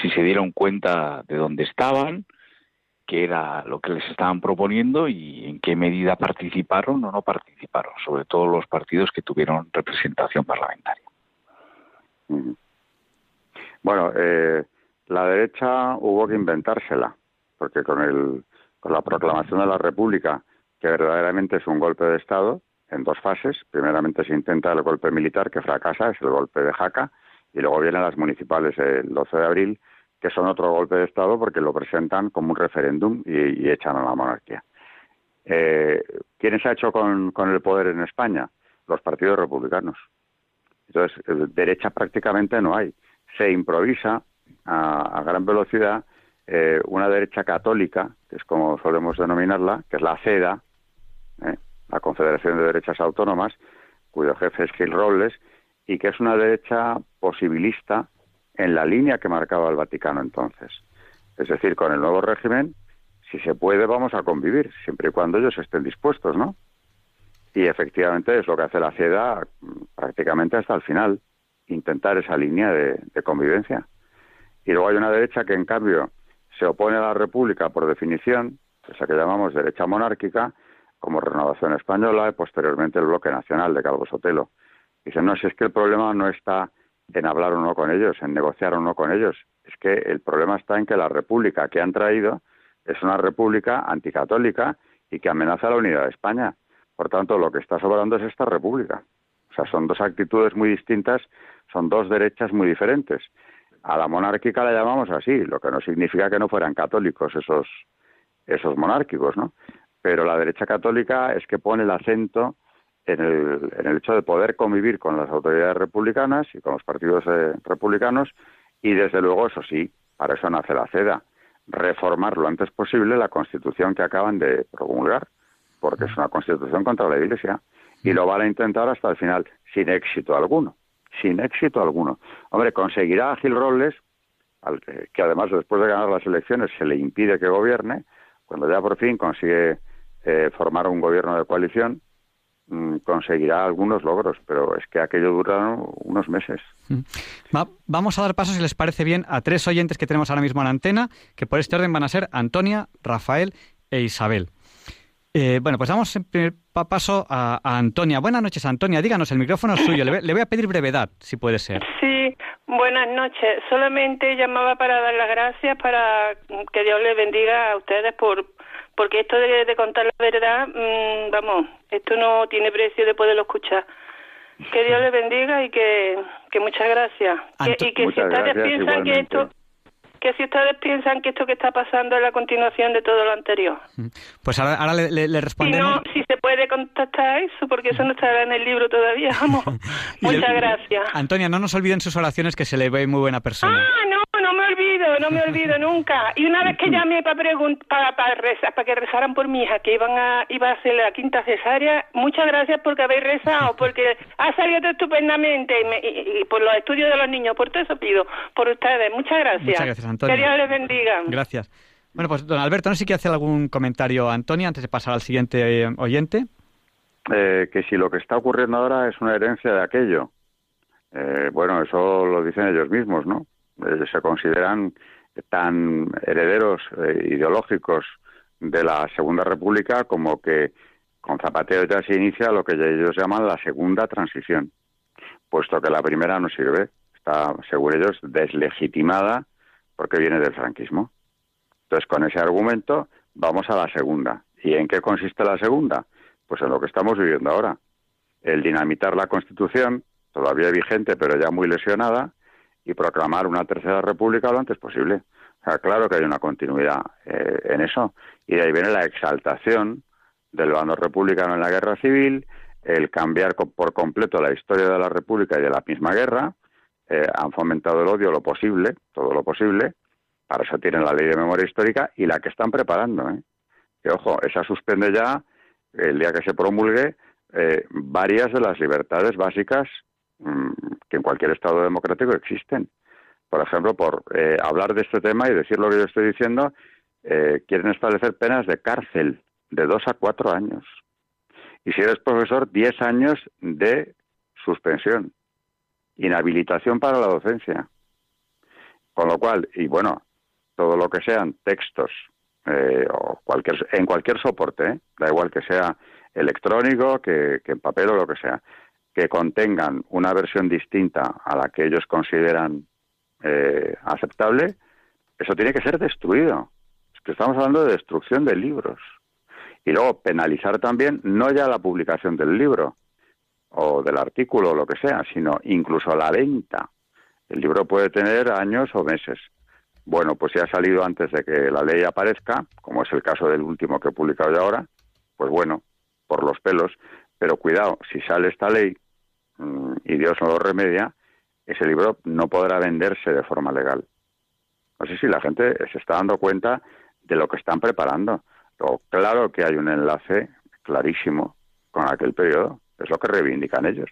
Si se dieron cuenta de dónde estaban, qué era lo que les estaban proponiendo y en qué medida participaron o no participaron, sobre todo los partidos que tuvieron representación parlamentaria. Bueno, eh, la derecha hubo que inventársela, porque con, el, con la proclamación de la República, que verdaderamente es un golpe de Estado, en dos fases. Primeramente se intenta el golpe militar, que fracasa, es el golpe de Jaca, y luego vienen las municipales el 12 de abril, que son otro golpe de Estado porque lo presentan como un referéndum y, echan a la monarquía. Eh, ¿Quién se ha hecho con, el poder en España? Los partidos republicanos. Entonces, eh, derecha prácticamente no hay. Se improvisa a, gran velocidad eh, una derecha católica, que es como solemos denominarla, que es la CEDA, eh, la Confederación de Derechas Autónomas, cuyo jefe es Gil Robles, y que es una derecha posibilista en la línea que marcaba el Vaticano entonces. Es decir, con el nuevo régimen, si se puede, vamos a convivir, siempre y cuando ellos estén dispuestos, ¿no? Y efectivamente es lo que hace la CEDA prácticamente hasta el final, intentar esa línea de, convivencia. Y luego hay una derecha que, en cambio, se opone a la República por definición, esa que llamamos derecha monárquica, como Renovación Española y posteriormente el Bloque Nacional de Calvo Sotelo. Dicen, no, si es que el problema no está en hablar o no con ellos, en negociar o no con ellos, es que el problema está en que la república que han traído es una república anticatólica y que amenaza la unidad de España. Por tanto, lo que está sobrando es esta república. O sea, son dos actitudes muy distintas, son dos derechas muy diferentes. A la monárquica la llamamos así, lo que no significa que no fueran católicos esos, esos monárquicos, ¿no? Pero la derecha católica es que pone el acento en el, hecho de poder convivir con las autoridades republicanas y con los partidos eh, republicanos y desde luego eso sí, para eso nace la CEDA, reformar lo antes posible la constitución que acaban de promulgar, porque es una constitución contra la Iglesia y lo van a intentar hasta el final sin éxito alguno, sin éxito alguno. Hombre, conseguirá a Gil Robles, al que, además después de ganar las elecciones se le impide que gobierne, cuando ya por fin consigue eh, formar un gobierno de coalición, conseguirá algunos logros, pero es que aquello dura unos meses. Mm. vamos a dar paso, si les parece bien, a tres oyentes que tenemos ahora mismo en la antena, que por este orden van a ser Antonia, Rafael e Isabel. Eh, bueno, pues damos en primer paso a, Antonia. Buenas noches, Antonia. Díganos, el micrófono es suyo. Le, le, voy a pedir brevedad, si puede ser. Sí, buenas noches. Solamente llamaba para dar las gracias, para que Dios les bendiga a ustedes por porque esto de, contar la verdad, mm, vamos, esto no tiene precio de poderlo escuchar. Que Dios les bendiga y que, que muchas gracias. y que si ustedes piensan que esto que si ustedes piensan que esto que está pasando es la continuación de todo lo anterior. Pues ahora, ahora le, le, Si no, si se puede contestar eso, porque eso no estará en el libro todavía, vamos. Muchas gracias. Antonia, no nos olviden sus oraciones, que se le ve muy buena persona. Ah, no, no me olvido, no me olvido nunca. Y una vez que llamé para para, para, rezar, para que rezaran por mi hija, que iban a, iba a hacer la quinta cesárea, muchas gracias porque habéis rezado, porque ha salido estupendamente y, por los estudios de los niños, por todo eso pido, por ustedes. Muchas gracias. Muchas gracias, Antonio. Que Dios les bendiga. Gracias. Bueno, pues don Alberto, no sé si quiere hacer algún comentario, Antonia, antes de pasar al siguiente eh, oyente. Eh, que si lo que está ocurriendo ahora es una herencia de aquello. Eh, bueno, eso lo dicen ellos mismos, ¿no? Eh, se consideran tan herederos eh, ideológicos de la Segunda República como que con Zapatero ya se inicia lo que ellos llaman la segunda transición, puesto que la primera no sirve, está, según ellos, deslegitimada porque viene del franquismo. Entonces, con ese argumento, vamos a la segunda. ¿Y en qué consiste la segunda? Pues en lo que estamos viviendo ahora. El dinamitar la Constitución, todavía vigente, pero ya muy lesionada, y proclamar una tercera república lo antes posible. O sea, claro que hay una continuidad eh, en eso. Y de ahí viene la exaltación del bando republicano en la guerra civil, el cambiar por completo la historia de la república y de la misma guerra. Eh, han fomentado el odio lo posible, todo lo posible. Para eso tienen la ley de memoria histórica y la que están preparando. ¿eh? Que ojo, esa suspende ya, el día que se promulgue, eh, varias de las libertades básicas Mm, que en cualquier Estado democrático existen. Por ejemplo, por eh, hablar de este tema y decir lo que yo estoy diciendo, eh, quieren establecer penas de cárcel de dos a cuatro años. Y si eres profesor, diez años de suspensión, inhabilitación para la docencia. Con lo cual, y bueno, todo lo que sean textos eh, o cualquier, en cualquier soporte, da igual que sea electrónico, que en papel o lo que sea, que contengan una versión distinta a la que ellos consideran eh, aceptable, eso tiene que ser destruido. Es que estamos hablando de destrucción de libros. Y luego penalizar también no ya la publicación del libro o del artículo o lo que sea, sino incluso la venta. El libro puede tener años o meses. Bueno, pues si ha salido antes de que la ley aparezca, como es el caso del último que he publicado yo ahora, pues bueno, por los pelos. Pero cuidado, si sale esta ley y Dios no lo remedia, ese libro no podrá venderse de forma legal. No sé si la gente se está dando cuenta de lo que están preparando. Claro que hay un enlace clarísimo con aquel periodo. Es lo que reivindican ellos.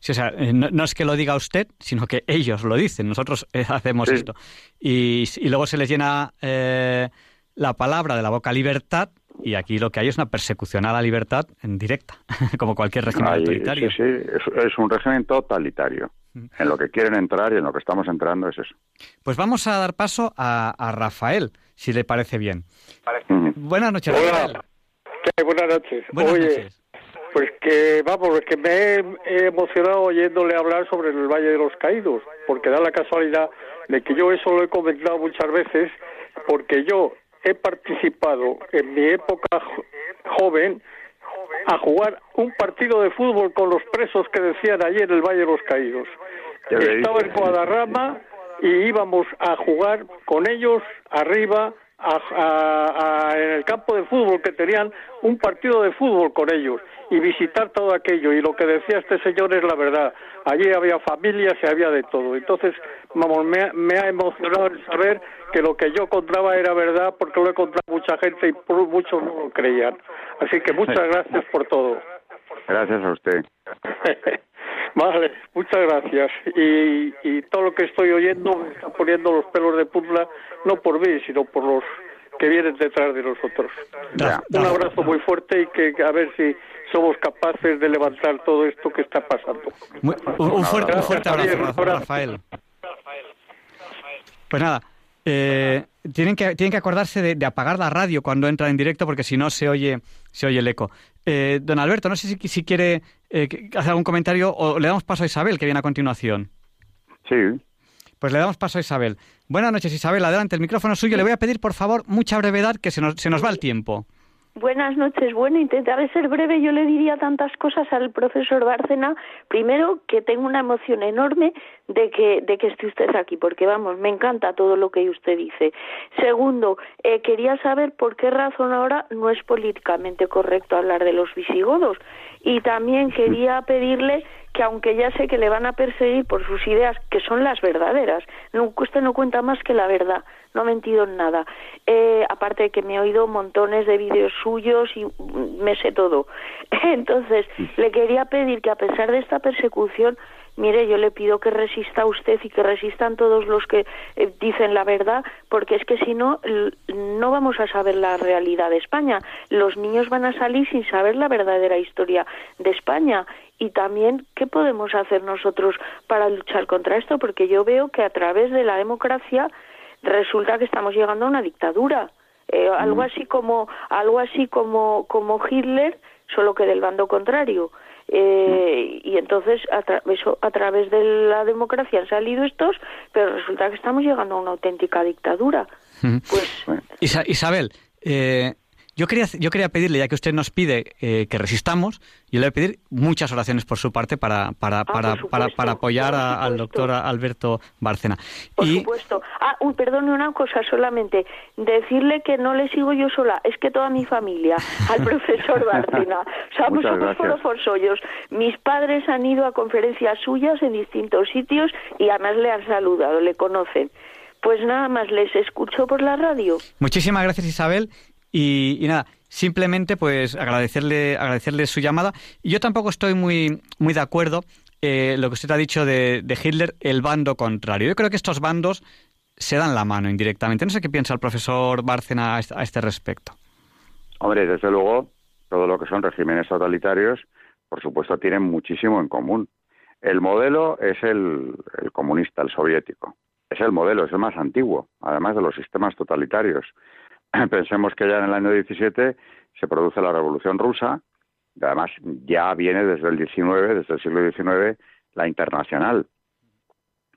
Sí, o sea, eh, no, es que lo diga usted, sino que ellos lo dicen. Nosotros eh, hacemos esto. Y, luego se les llena eh, la palabra de la boca libertad y aquí lo que hay es una persecución a la libertad en directa, como cualquier régimen autoritario. Sí, sí, es, un régimen totalitario. Mm. En lo que quieren entrar y en lo que estamos entrando es eso. Pues vamos a dar paso a, Rafael, si le parece bien. Buenas noches, Rafael. buenas noches. Oye, Pues que, vamos, que me he emocionado oyéndole hablar sobre el Valle de los Caídos, porque da la casualidad de que yo eso lo he comentado muchas veces, porque yo he participado en mi época joven a jugar un partido de fútbol con los presos que decían allí en el Valle de los Caídos. Estaba en Guadarrama y íbamos a jugar con ellos arriba en el campo de fútbol que tenían un partido de fútbol con ellos y visitar todo aquello. Y lo que decía este señor es la verdad. Allí había familias y había de todo. Entonces vamos me, me ha emocionado el saber que lo que yo contaba era verdad porque lo he contado mucha gente y muchos no lo creían así que muchas gracias por todo gracias a usted Vale, muchas gracias. Y, y todo lo que estoy oyendo me está poniendo los pelos de punta, no por mí, sino por los que vienen detrás de nosotros. Un abrazo muy fuerte y que a ver si somos capaces de levantar todo esto que está pasando. un, fuerte, abrazo, Rafael. Pues nada, eh, tienen, que, tienen que acordarse de, apagar la radio cuando entra en directo porque si no se oye, se oye el eco. Eh, don Alberto, no sé si, si quiere eh, hacer algún comentario o le damos paso a Isabel, que viene a continuación. Sí. Pues le damos paso a Isabel. Buenas noches, Isabel. Adelante, el micrófono es suyo. Le voy a pedir, por favor, mucha brevedad, que se nos, se nos va el tiempo. Buenas noches. Bueno, intentaré ser breve. Yo le diría tantas cosas al profesor Bárcena. Primero, que tengo una emoción enorme de que, de que esté usted aquí, porque vamos, me encanta todo lo que usted dice. Segundo, eh, quería saber por qué razón ahora no es políticamente correcto hablar de los visigodos. Y también quería pedirle que aunque ya sé que le van a perseguir por sus ideas, que son las verdaderas, no, usted no cuenta más que la verdad, no ha mentido en nada. Eh, aparte de que me he oído montones de vídeos suyos y me sé todo. Entonces, le quería pedir que a pesar de esta persecución, mire, yo le pido que resista usted y que resistan todos los que eh, dicen la verdad, porque es que si no, no vamos a saber la realidad de España. Los niños van a salir sin saber la verdadera historia de España y también qué podemos hacer nosotros para luchar contra esto, porque yo veo que a través de la democracia resulta que estamos llegando a una dictadura, eh, algo así como algo así como como Hitler, solo que del bando contrario. Eh, y entonces a, a través de la democracia han salido estos, pero resulta que estamos llegando a una auténtica dictadura. Pues Isabel, eh, yo quería, yo quería pedirle, ya que usted nos pide eh, que resistamos, yo le voy a pedir muchas oraciones por su parte para, para, ah, para, para, para, apoyar al doctor Alberto Bárcena. Por supuesto. Ah, uy, perdone una cosa solamente. Decirle que no le sigo yo sola, es que toda mi familia, al profesor Bárcena. Somos por soyos. Mis padres han ido a conferencias suyas en distintos sitios y además le han saludado, le conocen. Pues nada más, les escucho por la radio. Muchísimas gracias, Isabel. Y, nada, simplemente pues agradecerle, agradecerle su llamada. Y yo tampoco estoy muy, muy de acuerdo eh, lo que usted ha dicho de, Hitler, el bando contrario. Yo creo que estos bandos se dan la mano indirectamente. No sé qué piensa el profesor Bárcena a este, respecto. Hombre, desde luego, todo lo que son regímenes totalitarios, por supuesto, tienen muchísimo en común. El modelo es el, comunista, el soviético. Es el modelo, es el más antiguo, además de los sistemas totalitarios. Pensemos que ya en el año 17 se produce la Revolución Rusa, y además ya viene desde el 19, desde el siglo XIX, la internacional,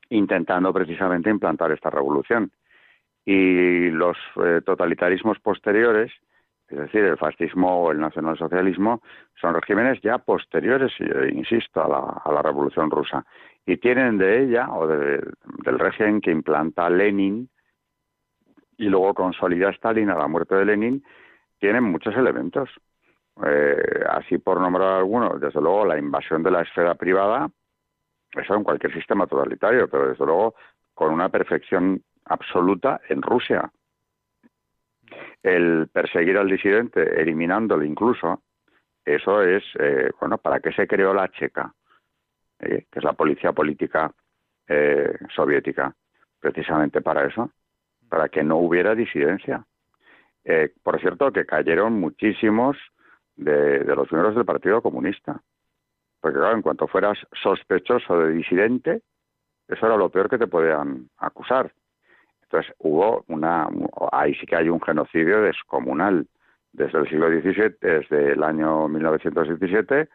intentando precisamente implantar esta revolución. Y los eh, totalitarismos posteriores, es decir, el fascismo o el nacionalsocialismo, son regímenes ya posteriores, eh, insisto, a la, a la Revolución Rusa. Y tienen de ella, o del régimen que implanta Lenin, y luego consolida Stalin a la muerte de Lenin, tienen muchos elementos. Eh, así por nombrar algunos, desde luego la invasión de la esfera privada, eso en cualquier sistema totalitario, pero desde luego con una perfección absoluta en Rusia. El perseguir al disidente, eliminándolo incluso, eso es, eh, bueno, ¿para qué se creó la Checa? Eh, que es la policía política soviética, precisamente para eso para que no hubiera disidencia. Eh, por cierto, que cayeron muchísimos de, los miembros del Partido Comunista. Porque claro, en cuanto fueras sospechoso de disidente, eso era lo peor que te podían acusar. Entonces hubo una, ahí sí que hay un genocidio descomunal. Desde el siglo XVII, desde el año 1917,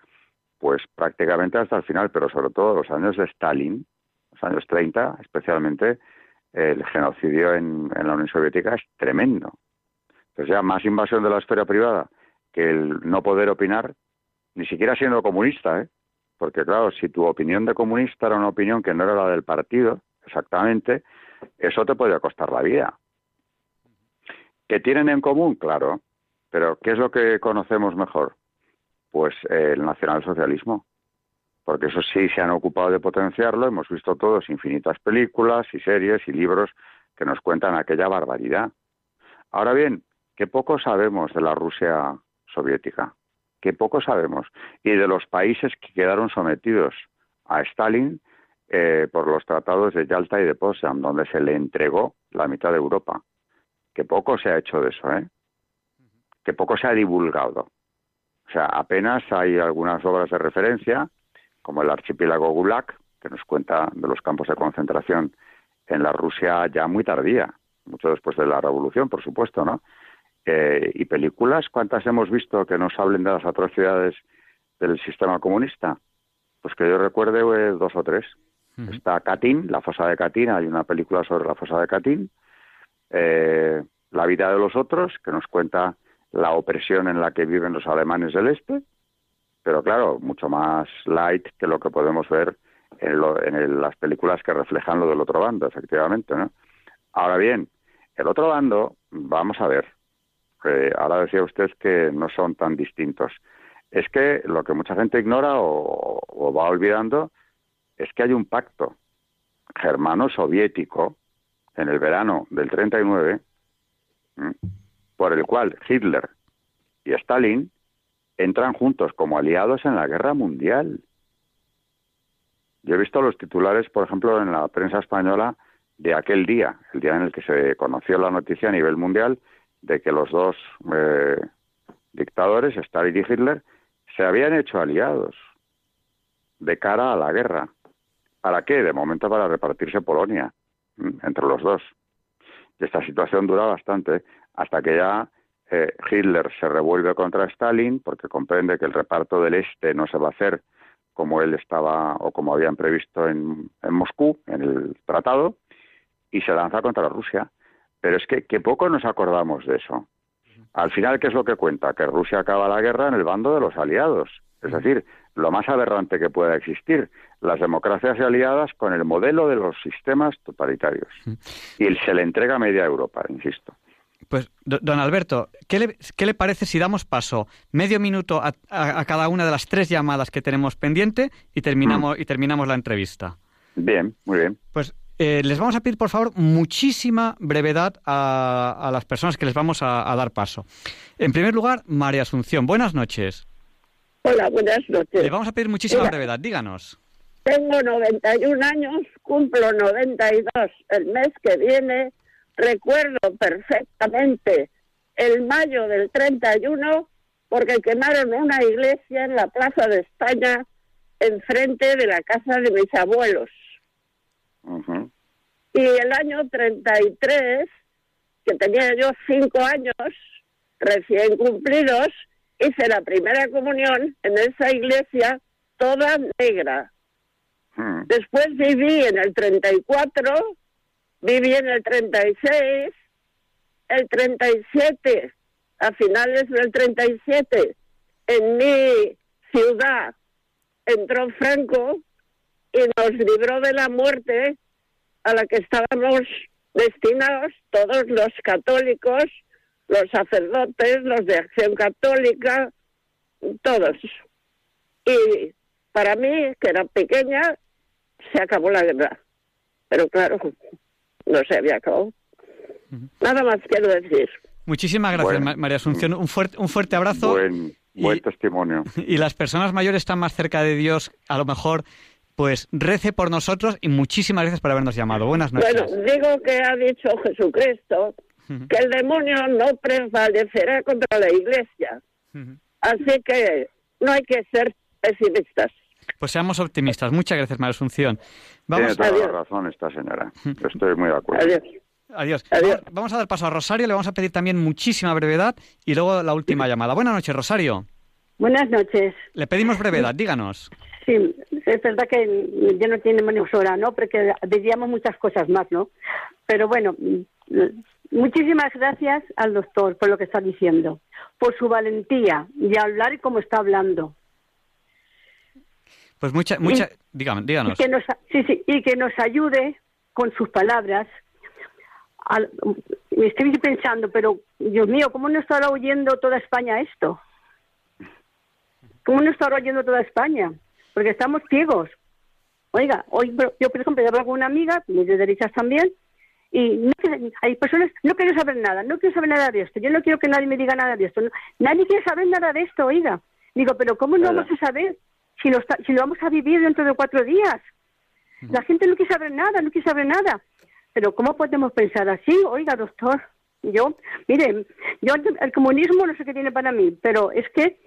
pues prácticamente hasta el final, pero sobre todo los años de Stalin, los años 30 especialmente, el genocidio en, la Unión Soviética es tremendo. Entonces ya más invasión de la esfera privada que el no poder opinar, ni siquiera siendo comunista, ¿eh? porque claro, si tu opinión de comunista era una opinión que no era la del partido, exactamente, eso te puede costar la vida. ¿Qué tienen en común? Claro, pero ¿qué es lo que conocemos mejor? Pues el nacionalsocialismo, porque eso sí se han ocupado de potenciarlo, hemos visto todos infinitas películas y series y libros que nos cuentan aquella barbaridad. Ahora bien, qué poco sabemos de la Rusia soviética, que poco sabemos, y de los países que quedaron sometidos a Stalin eh, por los tratados de Yalta y de Potsdam, donde se le entregó la mitad de Europa. Que poco se ha hecho de eso, ¿eh? Que poco se ha divulgado. O sea, apenas hay algunas obras de referencia, como el archipiélago Gulag, que nos cuenta de los campos de concentración en la Rusia ya muy tardía, mucho después de la revolución, por supuesto, ¿no? Eh, ¿Y películas? ¿Cuántas hemos visto que nos hablen de las atrocidades del sistema comunista? Pues que yo recuerde eh, dos o tres. Está Katyn, la fosa de Katyn, hay una película sobre la fosa de Katyn. Eh, la vida de los otros, que nos cuenta la opresión en la que viven los alemanes del este, pero claro, mucho más light que lo que podemos ver en, en las películas que reflejan lo del otro bando, efectivamente. ¿no? Ahora bien, el otro bando, vamos a ver, ahora decía usted que no son tan distintos. Es que lo que mucha gente ignora o, va olvidando es que hay un pacto germano-soviético en el verano del 39 por el cual Hitler y Stalin entran juntos como aliados en la guerra mundial. Yo he visto los titulares, por ejemplo, en la prensa española de aquel día, el día en el que se conoció la noticia a nivel mundial, de que los dos eh, dictadores, Stalin y Hitler, se habían hecho aliados de cara a la guerra. ¿Para qué? De momento para repartirse Polonia entre los dos. Y esta situación dura bastante hasta que ya eh, Hitler se revuelve contra Stalin porque comprende que el reparto del este no se va a hacer como él estaba o como habían previsto en, en Moscú, en el tratado, y se lanza contra Rusia. Pero es que, que poco nos acordamos de eso. Al final, ¿qué es lo que cuenta? Que Rusia acaba la guerra en el bando de los aliados. Es decir, lo más aberrante que pueda existir, las democracias aliadas con el modelo de los sistemas totalitarios. Y se le entrega a media Europa, insisto. Pues, don Alberto, ¿qué le, qué le parece si damos paso medio minuto a, cada una de las tres llamadas que tenemos pendiente y terminamos, mm. y terminamos la entrevista? Bien, muy bien. Pues eh, les vamos a pedir, por favor, muchísima brevedad a, las personas que les vamos a, dar paso. En primer lugar, María Asunción, buenas noches. Hola, buenas noches. Le vamos a pedir muchísima brevedad, díganos. Tengo 91 años, cumplo 92 el mes que viene. Recuerdo perfectamente el mayo del 31 porque quemaron una iglesia en la Plaza de España enfrente de la casa de mis abuelos. Y el año 33, que tenía yo cinco años recién cumplidos, hice la primera comunión en esa iglesia toda negra. Hmm. Después viví en el 34, viví en el 36, el 37, a finales del 37, en mi ciudad entró Franco y nos libró de la muerte a la que estábamos destinados todos los católicos, los sacerdotes, los de acción católica, todos. Y para mí, que era pequeña, se acabó la guerra. Pero claro, no se había acabado. Nada más quiero decir. Muchísimas gracias, María Asunción. Un fuerte, un fuerte abrazo. Buen, buen testimonio. Y las personas mayores están más cerca de Dios, a lo mejor pues rece por nosotros y muchísimas gracias por habernos llamado. Buenas noches. Bueno, digo que ha dicho Jesucristo que el demonio no prevalecerá contra la iglesia. Así que no hay que ser pesimistas. Pues seamos optimistas. Muchas gracias, María Asunción. Vamos Tiene toda la razón esta señora. Estoy muy de acuerdo. Adiós. Adiós. Vamos a dar paso a Rosario. Le vamos a pedir también muchísima brevedad y luego la última llamada. Buenas noches, Rosario. Buenas noches. Le pedimos brevedad, díganos. Sí, es verdad que ya no tiene menos hora, ¿no? Porque diríamos muchas cosas más, ¿no? Pero bueno, muchísimas gracias al doctor por lo que está diciendo, por su valentía y hablar como está hablando. Pues mucha, mucha, díganos. Y que nos, sí, sí, y que nos ayude con sus palabras. me estoy pensando, pero Dios mío, ¿cómo no estará oyendo toda España esto? ¿Cómo no estará oyendo toda España? Porque estamos ciegos. Oiga, hoy yo, por ejemplo, hablo con una amiga, de derechas también, y no, hay personas, no quiero saber nada, no quiero saber nada de esto, yo no quiero que nadie me diga nada de esto, nadie quiere saber nada de esto, oiga. Digo, pero ¿cómo no vamos a saber si lo, si lo vamos a vivir dentro de cuatro días? La gente no quiere saber nada, no quiere saber nada. Pero ¿cómo podemos pensar así? Oiga, doctor, yo, mire, yo el comunismo no sé qué tiene para mí, pero es que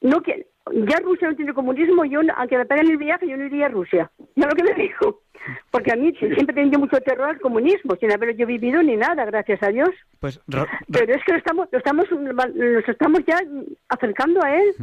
no que ya Rusia no tiene comunismo, yo aunque me peguen el viaje, yo no iría a Rusia. Ya lo que me dijo. Porque a mí siempre he tenido mucho terror al comunismo, sin haber yo vivido ni nada, gracias a Dios. Pues, Pero es que lo estamos, lo estamos, nos estamos ya acercando a él.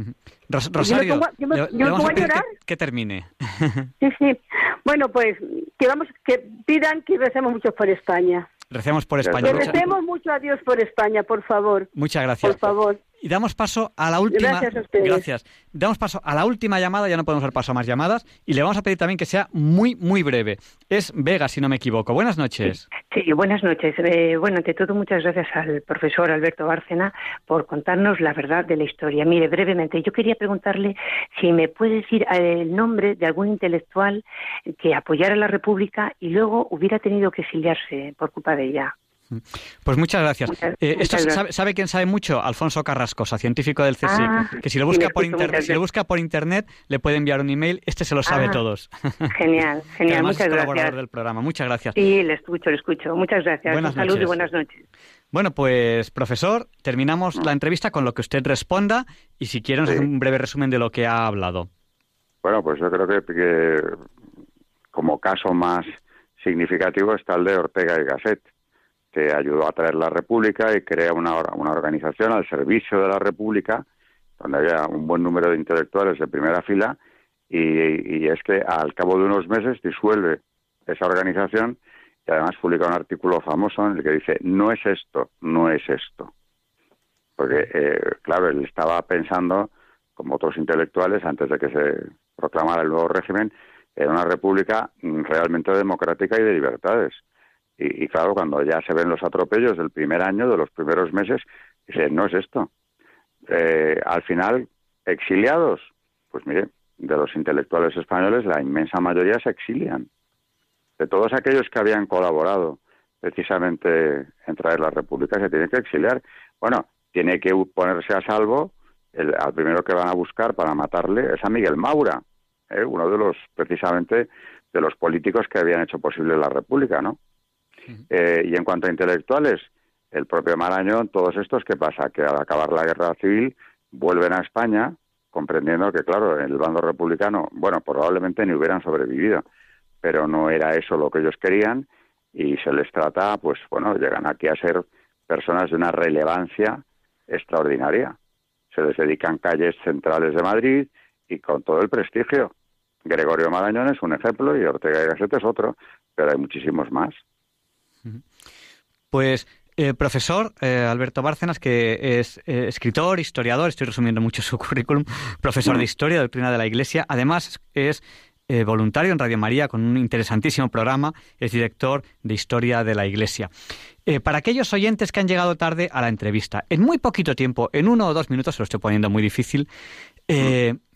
Rosario, yo me, pongo, a llorar. Que, termine. sí, sí. Bueno, pues que vamos, que pidan que recemos mucho por España. Recemos por España. Que recemos mucho a Dios por España, por favor. Muchas gracias. Por favor. Y damos paso a la última. Gracias a Gracias. Damos paso a la última llamada, ya no podemos dar paso a más llamadas. Y le vamos a pedir también que sea muy, muy breve. Es Vega, si no me equivoco. Buenas noches. Sí, buenas noches. Eh, bueno, ante todo, muchas gracias al profesor Alberto Bárcena por contarnos la verdad de la historia. Mire, brevemente, yo quería preguntarle si me puede decir eh, el nombre de algún intelectual que apoyara a la República y luego hubiera tenido que exiliarse por culpa de ella. Pues muchas gracias. Eh, esto Sabe, quién sabe mucho? Alfonso Carrascosa, científico del CSIC, ah, que si lo busca por internet, si lo busca por internet, le puede enviar un email. Este se lo sabe ah, todos. Genial, genial. muchas es colaborador del programa. Muchas gracias. Sí, le escucho, le escucho. Muchas gracias. Buenas Salud y buenas noches. Bueno, pues profesor, terminamos la entrevista con lo que usted responda y si quiere nos hace un breve resumen de lo que ha hablado. Bueno, pues yo creo que como caso más significativo está el de Ortega y Gasset que ayudó a traer la República y crea una, una organización al servicio de la República, donde había un buen número de intelectuales de primera fila, y, es que al cabo de unos meses disuelve esa organización y además publica un artículo famoso en el que dice, no es esto, no es esto. Porque, eh, claro, él estaba pensando, como otros intelectuales, antes de que se proclamara el nuevo régimen, en una república realmente democrática y de libertades y, claro, cuando ya se ven los atropellos del primer año, de los primeros meses, dice, no es esto. Eh, al final, exiliados, pues mire, de los intelectuales españoles la inmensa mayoría se exilian. De todos aquellos que habían colaborado precisamente en traer la República, se tiene que exiliar. Bueno, tiene que ponerse a salvo, el, al primero que van a buscar para matarle es a Miguel Maura, ¿eh? uno de los, precisamente, de los políticos que habían hecho posible la República, ¿no? Eh, y en cuanto a intelectuales, el propio Marañón, todos estos, ¿qué pasa? Que al acabar la guerra civil vuelven a España, comprendiendo que, claro, en el bando republicano, bueno, probablemente ni hubieran sobrevivido, pero no era eso lo que ellos querían y se les trata, pues bueno, llegan aquí a ser personas de una relevancia extraordinaria. Se les dedican calles centrales de Madrid y con todo el prestigio. Gregorio Marañón es un ejemplo y Ortega y Gasset es otro, pero hay muchísimos más. Pues eh, profesor eh, Alberto Bárcenas, que es eh, escritor, historiador, estoy resumiendo mucho su currículum, profesor de historia, de doctrina de la Iglesia, además es voluntario en Radio María con un interesantísimo programa, es director de historia de la Iglesia. para aquellos oyentes que han llegado tarde a la entrevista, en muy poquito tiempo, en uno o dos minutos, se lo estoy poniendo muy difícil,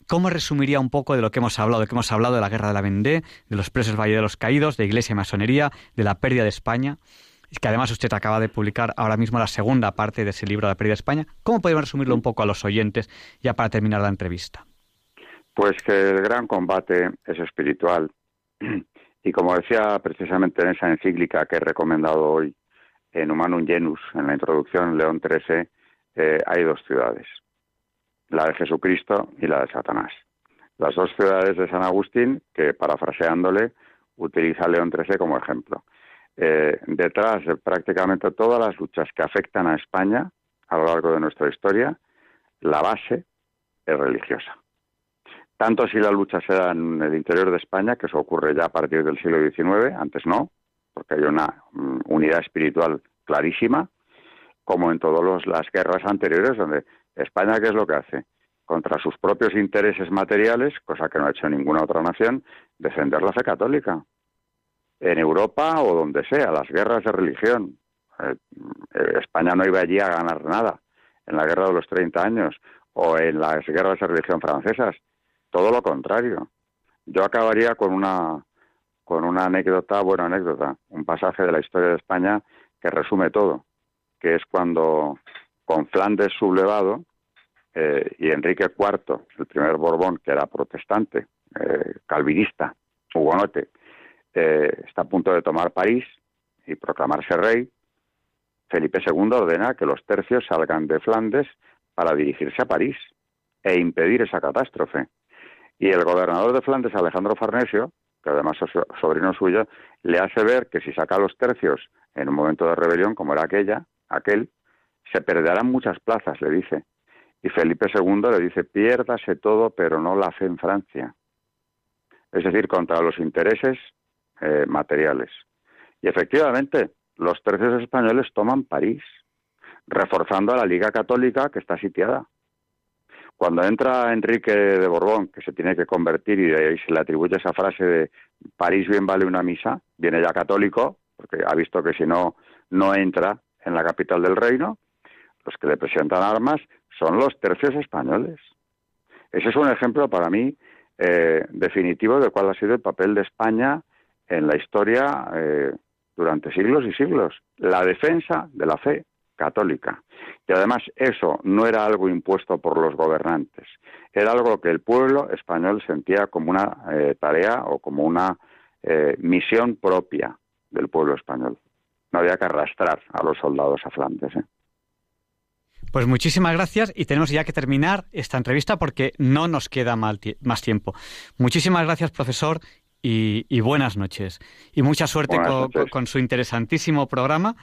¿Cómo resumiría un poco de lo que hemos hablado? De que hemos hablado de la guerra de la Vendée, de los presos Valle de los Caídos, de Iglesia y Masonería, de la pérdida de España, que además usted acaba de publicar ahora mismo la segunda parte de ese libro, La pérdida de España. ¿Cómo podemos resumirlo un poco a los oyentes ya para terminar la entrevista? Pues que el gran combate es espiritual. Y como decía precisamente en esa encíclica que he recomendado hoy, en Humanum Genus, en la introducción, León XIII, eh, hay dos ciudades, la de Jesucristo y la de Satanás. Las dos ciudades de San Agustín, que parafraseándole, utiliza León XIII como ejemplo. Eh, detrás de prácticamente todas las luchas que afectan a España a lo largo de nuestra historia, la base es religiosa. Tanto si la lucha se da en el interior de España, que eso ocurre ya a partir del siglo XIX, antes no, porque hay una mm, unidad espiritual clarísima, como en todas las guerras anteriores, donde España, ¿qué es lo que hace? Contra sus propios intereses materiales, cosa que no ha hecho ninguna otra nación, defender la fe católica. En Europa o donde sea, las guerras de religión. Eh, España no iba allí a ganar nada en la guerra de los 30 años o en las guerras de religión francesas. Todo lo contrario. Yo acabaría con una con una anécdota, buena anécdota, un pasaje de la historia de España que resume todo, que es cuando con Flandes sublevado eh, y Enrique IV, el primer Borbón, que era protestante, eh, calvinista, hugonote, eh, está a punto de tomar París y proclamarse rey, Felipe II ordena que los tercios salgan de Flandes para dirigirse a París e impedir esa catástrofe. Y el gobernador de Flandes, Alejandro Farnesio, que además es sobrino suyo, le hace ver que si saca los tercios en un momento de rebelión como era aquella, aquel, se perderán muchas plazas, le dice. Y Felipe II le dice, piérdase todo, pero no la fe en Francia. Es decir, contra los intereses eh, materiales. Y efectivamente, los tercios españoles toman París, reforzando a la Liga Católica que está sitiada. Cuando entra Enrique de Borbón, que se tiene que convertir, y de ahí se le atribuye esa frase de París bien vale una misa, viene ya católico, porque ha visto que si no, no entra en la capital del reino, los que le presentan armas son los tercios españoles. Ese es un ejemplo para mí eh, definitivo de cuál ha sido el papel de España en la historia eh, durante siglos y siglos, la defensa de la fe católica. Y además eso no era algo impuesto por los gobernantes, era algo que el pueblo español sentía como una eh, tarea o como una eh, misión propia del pueblo español. No había que arrastrar a los soldados a Flandes. Pues muchísimas gracias y tenemos ya que terminar esta entrevista porque no nos queda más tiempo. Muchísimas gracias, profesor, y, buenas noches. Y mucha suerte con, su interesantísimo programa,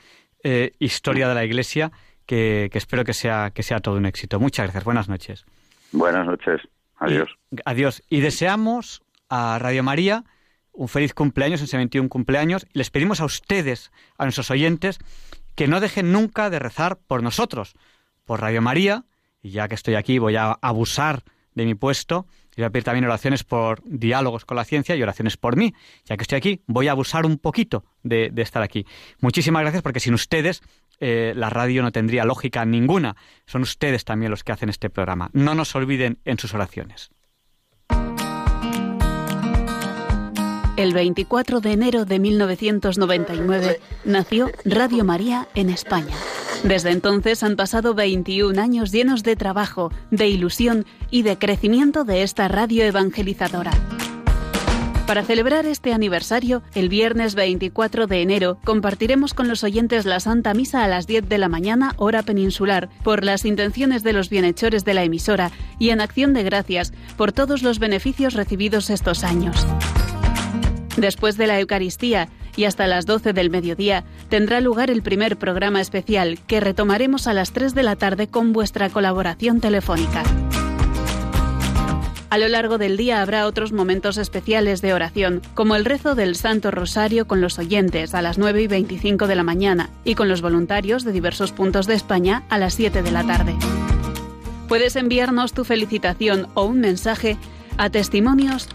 eh, Historia de la Iglesia, que, espero que sea, que sea todo un éxito. Muchas gracias. Buenas noches. Buenas noches. Adiós. adiós. Y deseamos a Radio María un feliz cumpleaños, ese 21 cumpleaños. Y les pedimos a ustedes, a nuestros oyentes, que no dejen nunca de rezar por nosotros, por Radio María. Y ya que estoy aquí, voy a abusar de mi puesto y voy a pedir también oraciones por diálogos con la ciencia y oraciones por mí. Ya que estoy aquí, voy a abusar un poquito de, estar aquí. Muchísimas gracias porque sin ustedes eh, la radio no tendría lógica ninguna. Son ustedes también los que hacen este programa. No nos olviden en sus oraciones. El 24 de enero de 1999 nació Radio María en España. Desde entonces han pasado 21 años llenos de trabajo, de ilusión y de crecimiento de esta radio evangelizadora. Para celebrar este aniversario, el viernes 24 de enero compartiremos con los oyentes la Santa Misa a las 10 de la mañana, hora peninsular, por las intenciones de los bienhechores de la emisora y en acción de gracias por todos los beneficios recibidos estos años. Después de la Eucaristía y hasta las 12 del mediodía tendrá lugar el primer programa especial que retomaremos a las 3 de la tarde con vuestra colaboración telefónica. A lo largo del día habrá otros momentos especiales de oración, como el rezo del Santo Rosario con los oyentes a las 9 y 25 de la mañana y con los voluntarios de diversos puntos de España a las 7 de la tarde. Puedes enviarnos tu felicitación o un mensaje a testimonios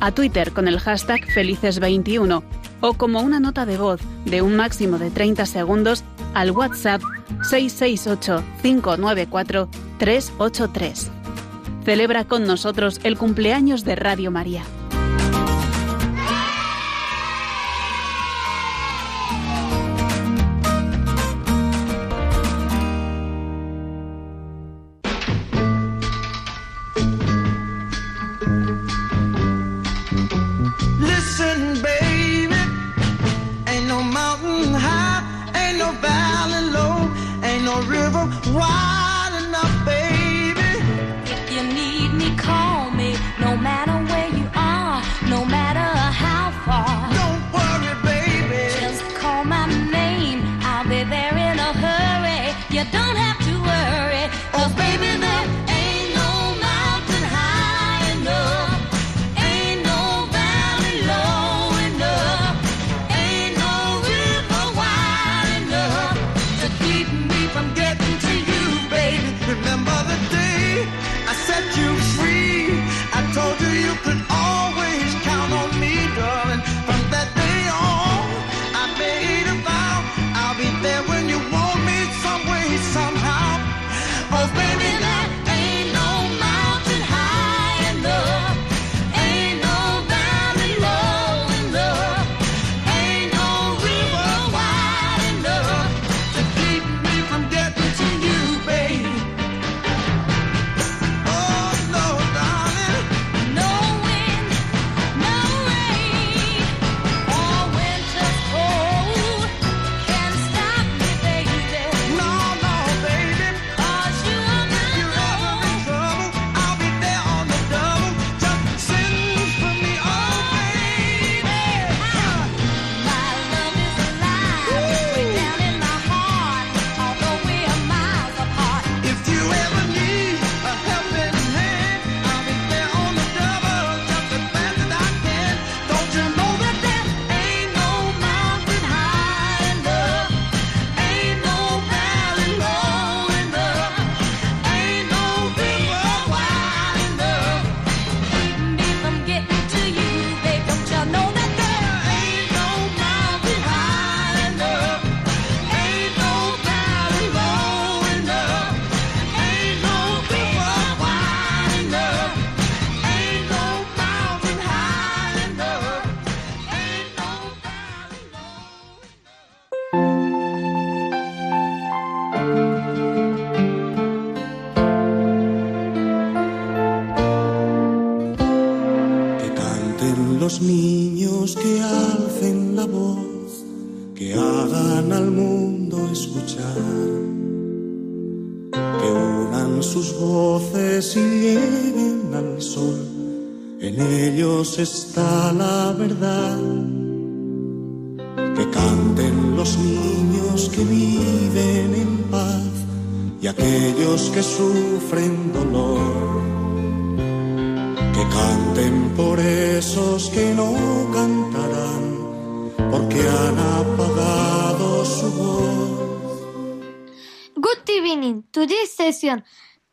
a Twitter con el hashtag Felices21 o como una nota de voz de un máximo de 30 segundos al WhatsApp 668-594-383. Celebra con nosotros el cumpleaños de Radio María.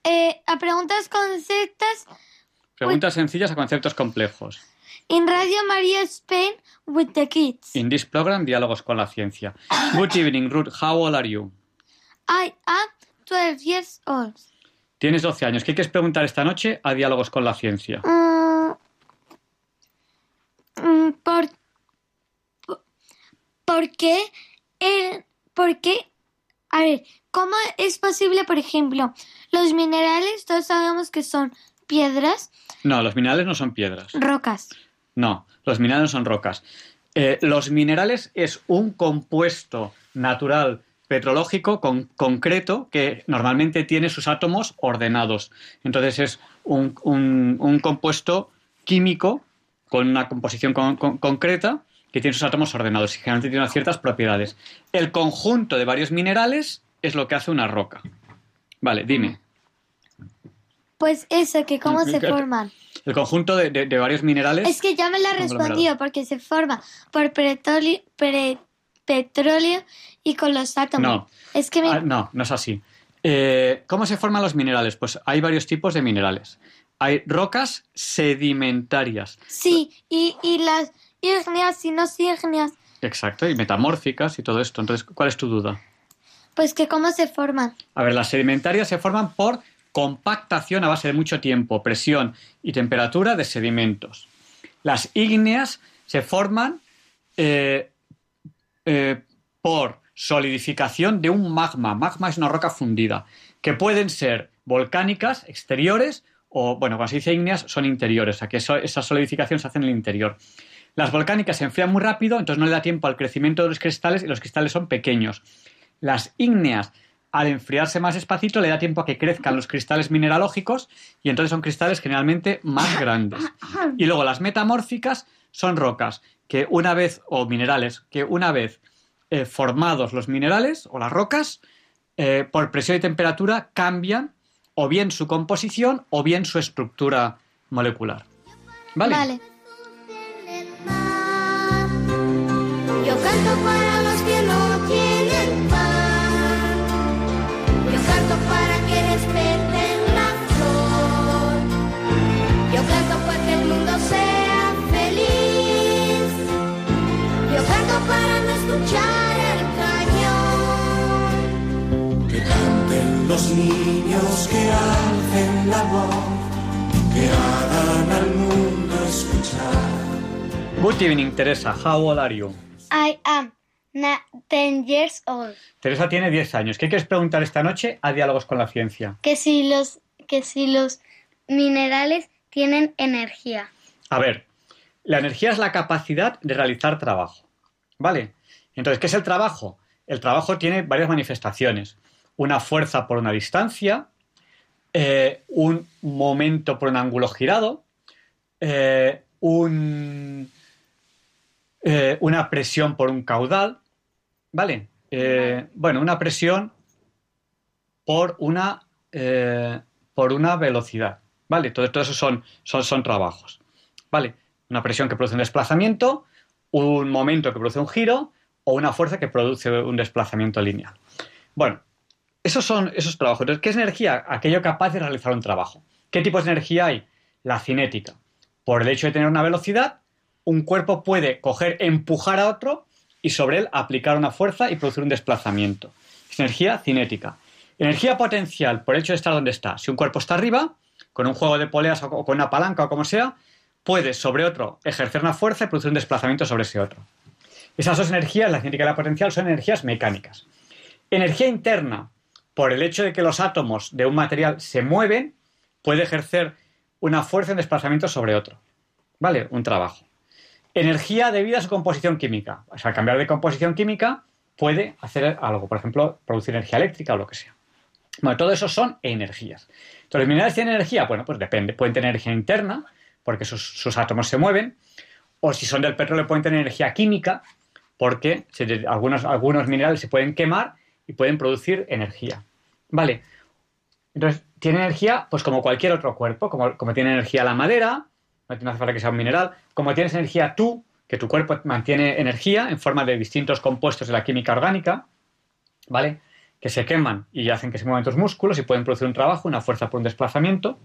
Eh, a preguntas conceptas. Preguntas sencillas a conceptos complejos. In Radio Maria Spain with the kids. In this program, Diálogos con la Ciencia. Good evening, Ruth. How old are you? I am 12 years old. Tienes 12 años. ¿Qué quieres preguntar esta noche a Diálogos con la Ciencia? Mm, mm, por, por, qué el, por qué a ver, ¿cómo es posible, por ejemplo, los minerales, todos sabemos que son piedras? No, los minerales no son piedras. Rocas. No, los minerales no son rocas. Eh, los minerales es un compuesto natural petrológico con, concreto que normalmente tiene sus átomos ordenados. Entonces es un, compuesto químico con una composición concreta que tiene sus átomos ordenados y generalmente tiene unas ciertas propiedades. El conjunto de varios minerales es lo que hace una roca. Vale, dime. Pues eso, que cómo se forman. El conjunto de, varios minerales. Es que ya me la he respondido, porque se forma por petróleo, petróleo y con los átomos. No, es que ah, no, no es así. Eh, ¿Cómo se forman los minerales? Pues hay varios tipos de minerales. Hay rocas sedimentarias. Sí, y, las ígneas y no ígneas. Exacto, y metamórficas y todo esto. Entonces, ¿cuál es tu duda? Pues que cómo se forman. A ver, las sedimentarias se forman por compactación a base de mucho tiempo, presión y temperatura de sedimentos. Las ígneas se forman eh, eh, por solidificación de un magma. Magma es una roca fundida, que pueden ser volcánicas, exteriores, o, bueno, cuando se dice ígneas, son interiores, o sea que esa solidificación se hace en el interior. Las volcánicas se enfrían muy rápido, entonces no le da tiempo al crecimiento de los cristales y los cristales son pequeños. Las ígneas, al enfriarse más despacito, le da tiempo a que crezcan los cristales mineralógicos y entonces son cristales generalmente más grandes. Y luego las metamórficas son rocas que una vez, o minerales, que una vez eh, formados los minerales o las rocas, eh, por presión y temperatura cambian o bien su composición o bien su estructura molecular. ¿Vale? Vale. Para no escuchar. los niños que hacen la voz, que hagan al mundo escuchar. Good evening, Teresa. How old are you? I am 10 years old. Teresa tiene 10 años. ¿Qué quieres preguntar esta noche a Diálogos con la Ciencia? Que si los, que si los minerales tienen energía. A ver, la energía es la capacidad de realizar trabajo. ¿Vale? Entonces, ¿qué es el trabajo? El trabajo tiene varias manifestaciones una fuerza por una distancia, eh, un momento por un ángulo girado, eh, un, eh, una presión por un caudal, ¿vale? bueno, una presión por una, por una velocidad, ¿vale? Todo, todo eso son, son, son trabajos, ¿vale? Una presión que produce un desplazamiento, un momento que produce un giro o una fuerza que produce un desplazamiento lineal. Bueno, esos son esos trabajos. Entonces, ¿qué es energía? Aquello capaz de realizar un trabajo. ¿Qué tipo de energía hay? La cinética. Por el hecho de tener una velocidad, un cuerpo puede coger, empujar a otro y sobre él aplicar una fuerza y producir un desplazamiento. Es energía cinética. Energía potencial, por el hecho de estar donde está. Si un cuerpo está arriba, con un juego de poleas o con una palanca o como sea, puede sobre otro ejercer una fuerza y producir un desplazamiento sobre ese otro. Esas dos energías, la cinética y la potencial, son energías mecánicas. Energía interna, por el hecho de que los átomos de un material se mueven, puede ejercer una fuerza en desplazamiento sobre otro. ¿Vale? Un trabajo. Energía debido a su composición química. O sea, cambiar de composición química puede hacer algo, por ejemplo, producir energía eléctrica o lo que sea. Bueno, todo eso son energías. Entonces, ¿los minerales tienen energía? Bueno, pues depende. Pueden tener energía interna, porque sus, átomos se mueven, o si son del petróleo pueden tener energía química, porque algunos, algunos minerales se pueden quemar y pueden producir energía. Vale. Entonces, tiene energía, pues como cualquier otro cuerpo, como, como tiene energía la madera, no hace falta que sea un mineral, como tienes energía tú, que tu cuerpo mantiene energía en forma de distintos compuestos de la química orgánica, ¿vale? Que se queman y hacen que se muevan tus músculos y pueden producir un trabajo, una fuerza por un desplazamiento.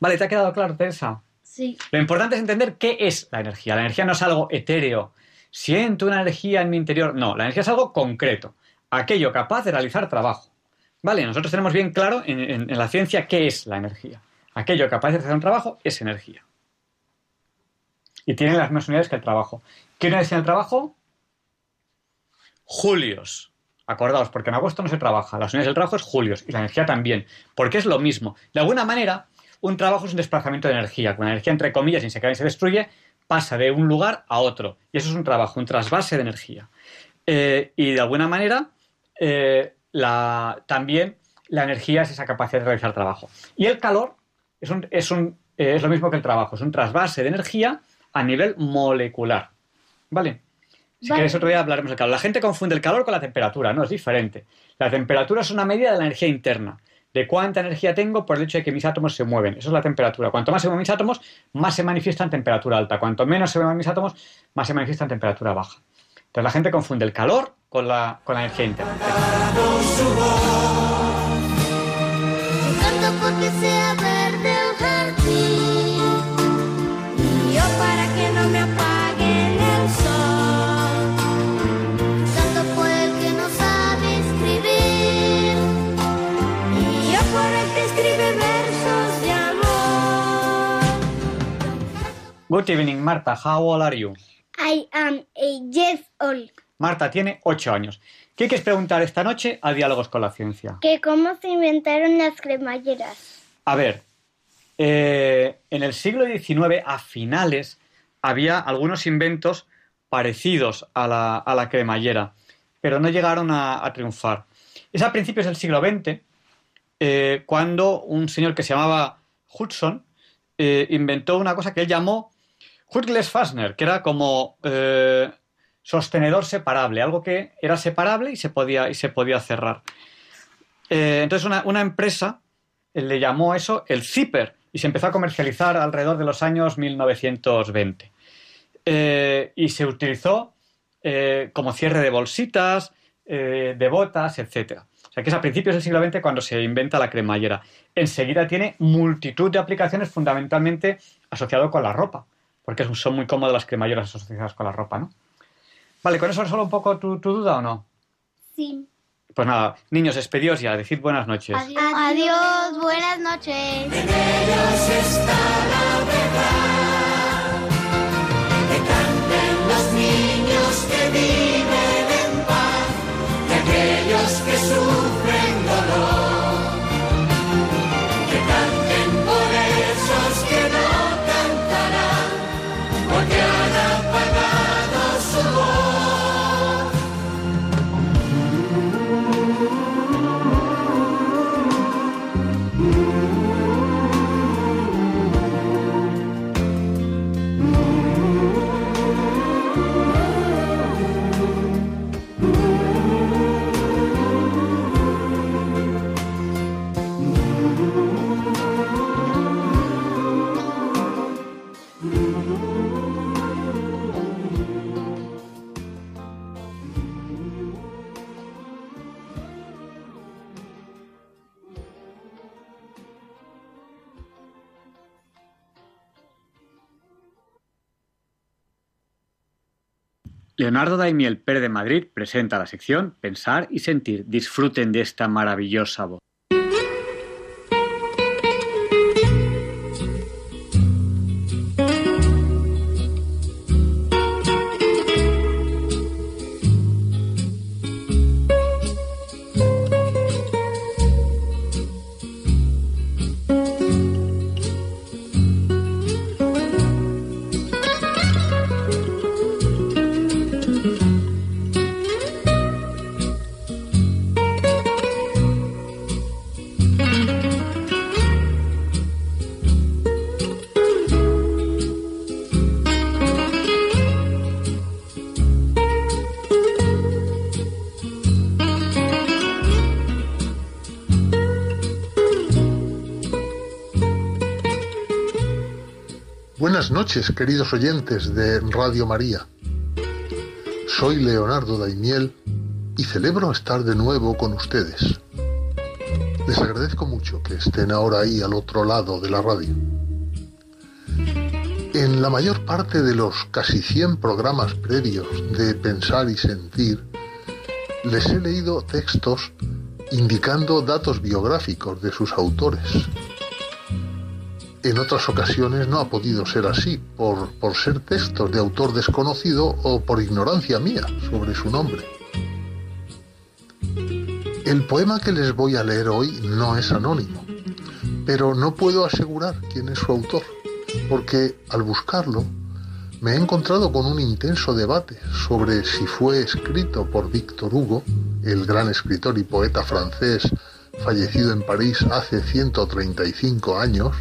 ¿Vale? ¿Te ha quedado claro, Teresa? Sí. Lo importante es entender qué es la energía. La energía no es algo etéreo. Siento una energía en mi interior. No, la energía es algo concreto. Aquello capaz de realizar trabajo. ¿Vale? Nosotros tenemos bien claro en, la ciencia qué es la energía. Aquello capaz de hacer un trabajo es energía y tienen las mismas unidades que el trabajo. ¿Qué unidades tiene el trabajo? Julios. Acordaos, porque en agosto no se trabaja. Las unidades del trabajo es julios y la energía también, porque es lo mismo. De alguna manera, un trabajo es un desplazamiento de energía. Con energía, entre comillas, sin se y se destruye, pasa de un lugar a otro. Y eso es un trabajo, un trasvase de energía. Eh, y de alguna manera, eh, también la energía es esa capacidad de realizar trabajo. Y el calor es, es, eh, es lo mismo que el trabajo, es un trasvase de energía a nivel molecular. ¿Vale? Si queréis otro día hablaremos del calor. La gente confunde el calor con la temperatura, no, es diferente. La temperatura es una medida de la energía interna, de cuánta energía tengo por el hecho de que mis átomos se mueven. Eso es la temperatura. Cuanto más se mueven mis átomos, más se manifiesta en temperatura alta. Cuanto menos se mueven mis átomos, más se manifiesta en temperatura baja. Entonces la gente confunde el calor con la, con la energía interna. Good evening, Marta. How old are you? I am eight years old. Marta tiene ocho años. ¿Qué quieres preguntar esta noche a Diálogos con la Ciencia? Que cómo se inventaron las cremalleras. A ver, eh, en el siglo XIX, a finales, había algunos inventos parecidos a la, cremallera, pero no llegaron a, triunfar. Es a principios del siglo XX, eh, cuando un señor que se llamaba Hudson eh, inventó una cosa que él llamó Hurtles Fassner, que era como eh, sostenedor separable, algo que era separable y se podía, y se podía cerrar. Eh, entonces una, empresa eh, le llamó eso el zipper y se empezó a comercializar alrededor de los años 1920. y se utilizó como cierre de bolsitas, de botas, etc. O sea que es a principios del siglo XX cuando se inventa la cremallera. Enseguida tiene multitud de aplicaciones fundamentalmente asociado con la ropa porque son muy cómodas las cremalleras asociadas con la ropa, ¿no? Vale, ¿con eso solo un poco tu, duda o no? Sí. Pues nada, niños, despedidos ya, decid buenas noches. Adiós, Adiós buenas noches. En ellos está la verdad. Que canten los niños que viven en paz, y aquellos que sufren dolor. Leonardo Daimiel Pérez de Madrid presenta la sección Pensar y Sentir. Disfruten de esta maravillosa voz. Noches, queridos oyentes de Radio María. Soy Leonardo Daimiel y celebro estar de nuevo con ustedes. Les agradezco mucho que estén ahora ahí al otro lado de la radio. En la mayor parte de los casi 100 programas previos de Pensar y Sentir, les he leído textos indicando datos biográficos de sus autores en otras ocasiones no ha podido ser así, por, ser textos de autor desconocido o por ignorancia mía sobre su nombre. El poema que les voy a leer hoy no es anónimo, pero no puedo asegurar quién es su autor, porque al buscarlo me he encontrado con un intenso debate sobre si fue escrito por Víctor Hugo, el gran escritor y poeta francés fallecido en París hace 135 años,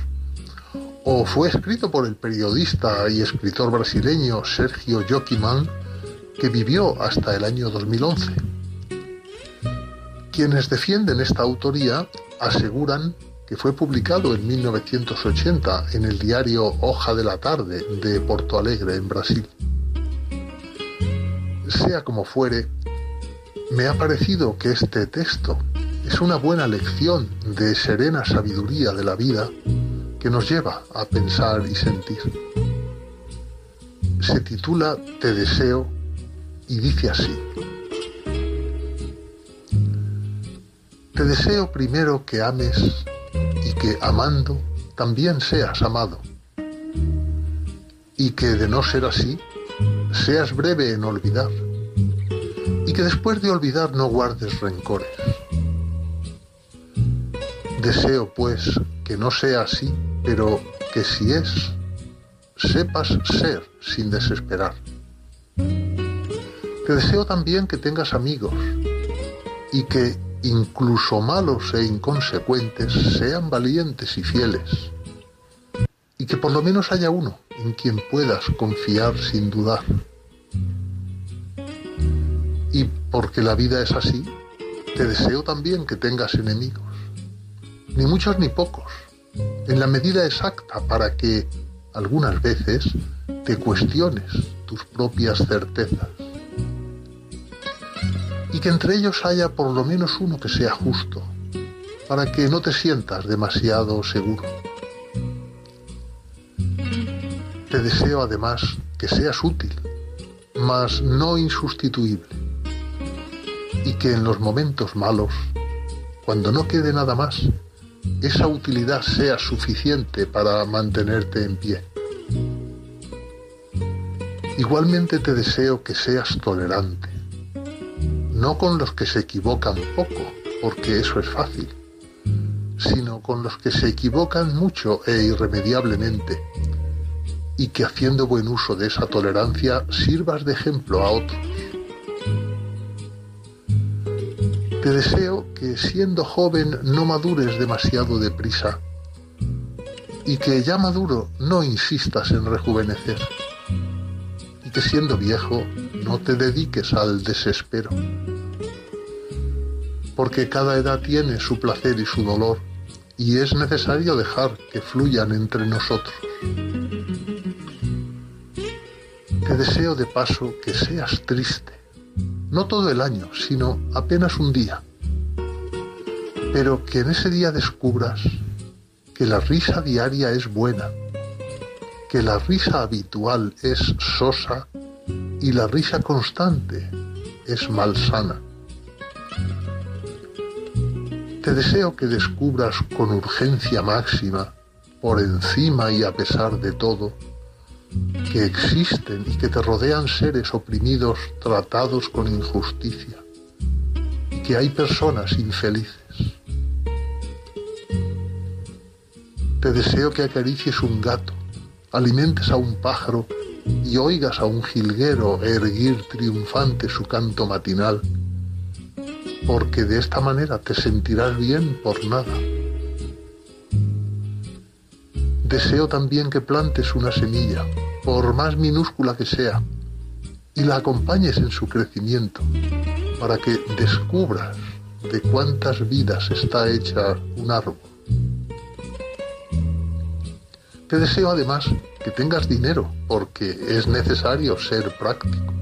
o fue escrito por el periodista y escritor brasileño Sergio Joquiman, que vivió hasta el año 2011. Quienes defienden esta autoría aseguran que fue publicado en 1980 en el diario Hoja de la Tarde de Porto Alegre, en Brasil. Sea como fuere, me ha parecido que este texto es una buena lección de serena sabiduría de la vida que nos lleva a pensar y sentir. Se titula Te deseo y dice así. Te deseo primero que ames y que amando también seas amado. Y que de no ser así, seas breve en olvidar. Y que después de olvidar no guardes rencores. Deseo, pues, que no sea así pero que si es, sepas ser sin desesperar. Te deseo también que tengas amigos y que, incluso malos e inconsecuentes, sean valientes y fieles. Y que por lo menos haya uno en quien puedas confiar sin dudar. Y porque la vida es así, te deseo también que tengas enemigos. Ni muchos ni pocos en la medida exacta para que algunas veces te cuestiones tus propias certezas. Y que entre ellos haya por lo menos uno que sea justo, para que no te sientas demasiado seguro. Te deseo además que seas útil, mas no insustituible, y que en los momentos malos, cuando no quede nada más, esa utilidad sea suficiente para mantenerte en pie. Igualmente te deseo que seas tolerante, no con los que se equivocan poco, porque eso es fácil, sino con los que se equivocan mucho e irremediablemente, y que haciendo buen uso de esa tolerancia sirvas de ejemplo a otros. Te deseo que siendo joven no madures demasiado deprisa y que ya maduro no insistas en rejuvenecer y que siendo viejo no te dediques al desespero porque cada edad tiene su placer y su dolor y es necesario dejar que fluyan entre nosotros. Te deseo de paso que seas triste no todo el año, sino apenas un día. Pero que en ese día descubras que la risa diaria es buena, que la risa habitual es sosa y la risa constante es malsana. Te deseo que descubras con urgencia máxima, por encima y a pesar de todo, que existen y que te rodean seres oprimidos tratados con injusticia y que hay personas infelices. Te deseo que acaricies un gato, alimentes a un pájaro y oigas a un jilguero erguir triunfante su canto matinal, porque de esta manera te sentirás bien por nada. Deseo también que plantes una semilla por más minúscula que sea, y la acompañes en su crecimiento, para que descubras de cuántas vidas está hecha un árbol. Te deseo además que tengas dinero, porque es necesario ser práctico.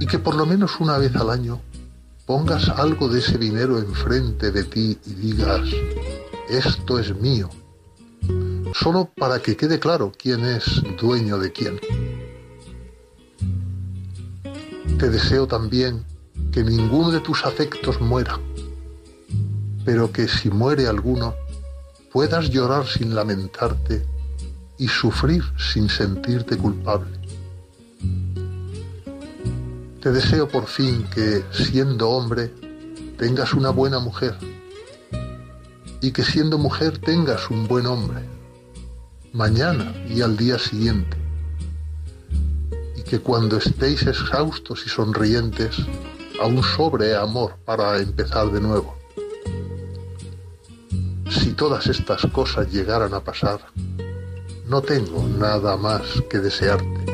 Y que por lo menos una vez al año pongas algo de ese dinero enfrente de ti y digas, esto es mío, solo para que quede claro quién es dueño de quién. Te deseo también que ninguno de tus afectos muera, pero que si muere alguno, puedas llorar sin lamentarte y sufrir sin sentirte culpable. Te deseo por fin que, siendo hombre, tengas una buena mujer y que siendo mujer tengas un buen hombre, mañana y al día siguiente, y que cuando estéis exhaustos y sonrientes, aún sobre amor para empezar de nuevo. Si todas estas cosas llegaran a pasar, no tengo nada más que desearte.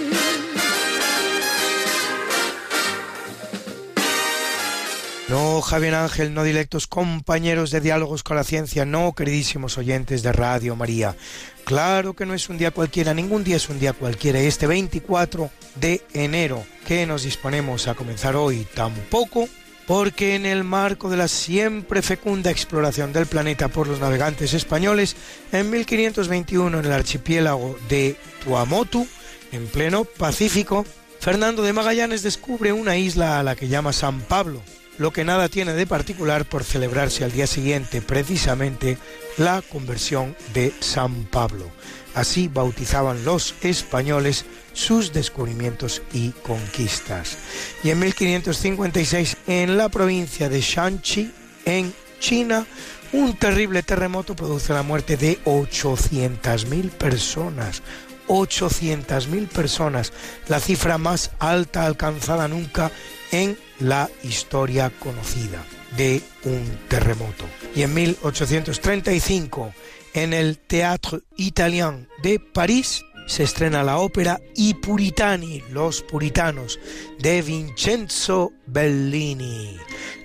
Javier Ángel, no directos compañeros de diálogos con la ciencia, no, queridísimos oyentes de Radio María. Claro que no es un día cualquiera, ningún día es un día cualquiera. Este 24 de enero que nos disponemos a comenzar hoy tampoco, porque en el marco de la siempre fecunda exploración del planeta por los navegantes españoles, en 1521 en el archipiélago de Tuamotu, en pleno Pacífico, Fernando de Magallanes descubre una isla a la que llama San Pablo, lo que nada tiene de particular por celebrarse al día siguiente precisamente la conversión de San Pablo. Así bautizaban los españoles sus descubrimientos y conquistas. Y en 1556, en la provincia de Shanxi, en China, Un terrible terremoto produce la muerte de 800.000 personas. 800.000 personas, la cifra más alta alcanzada nunca en la historia conocida de un terremoto. Y en 1835, en el Théâtre Italien de París, se estrena la ópera I Puritani, Los Puritanos, de Vincenzo Bellini.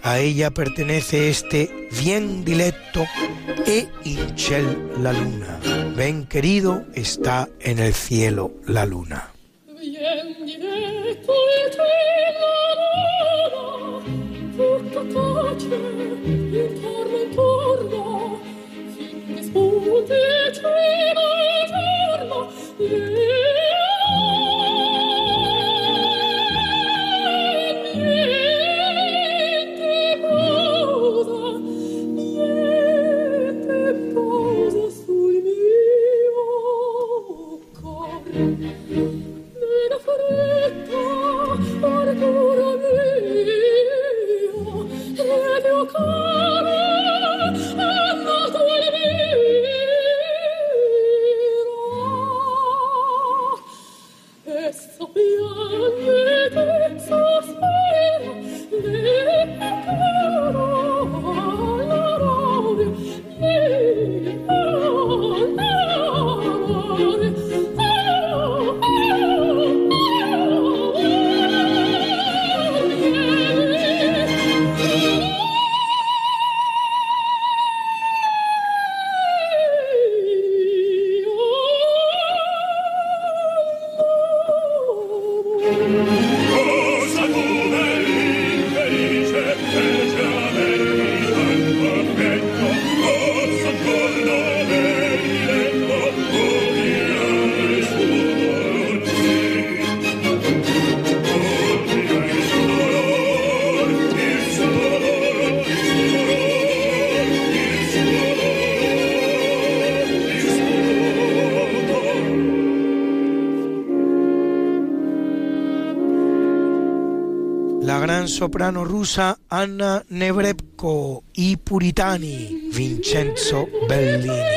A ella pertenece este Bien diletto e in ciel la luna. Ven querido, está en el cielo la luna. Thank you. Thank you. Soprano rusa Anna Nebrebko y Puritani Vincenzo Bellini.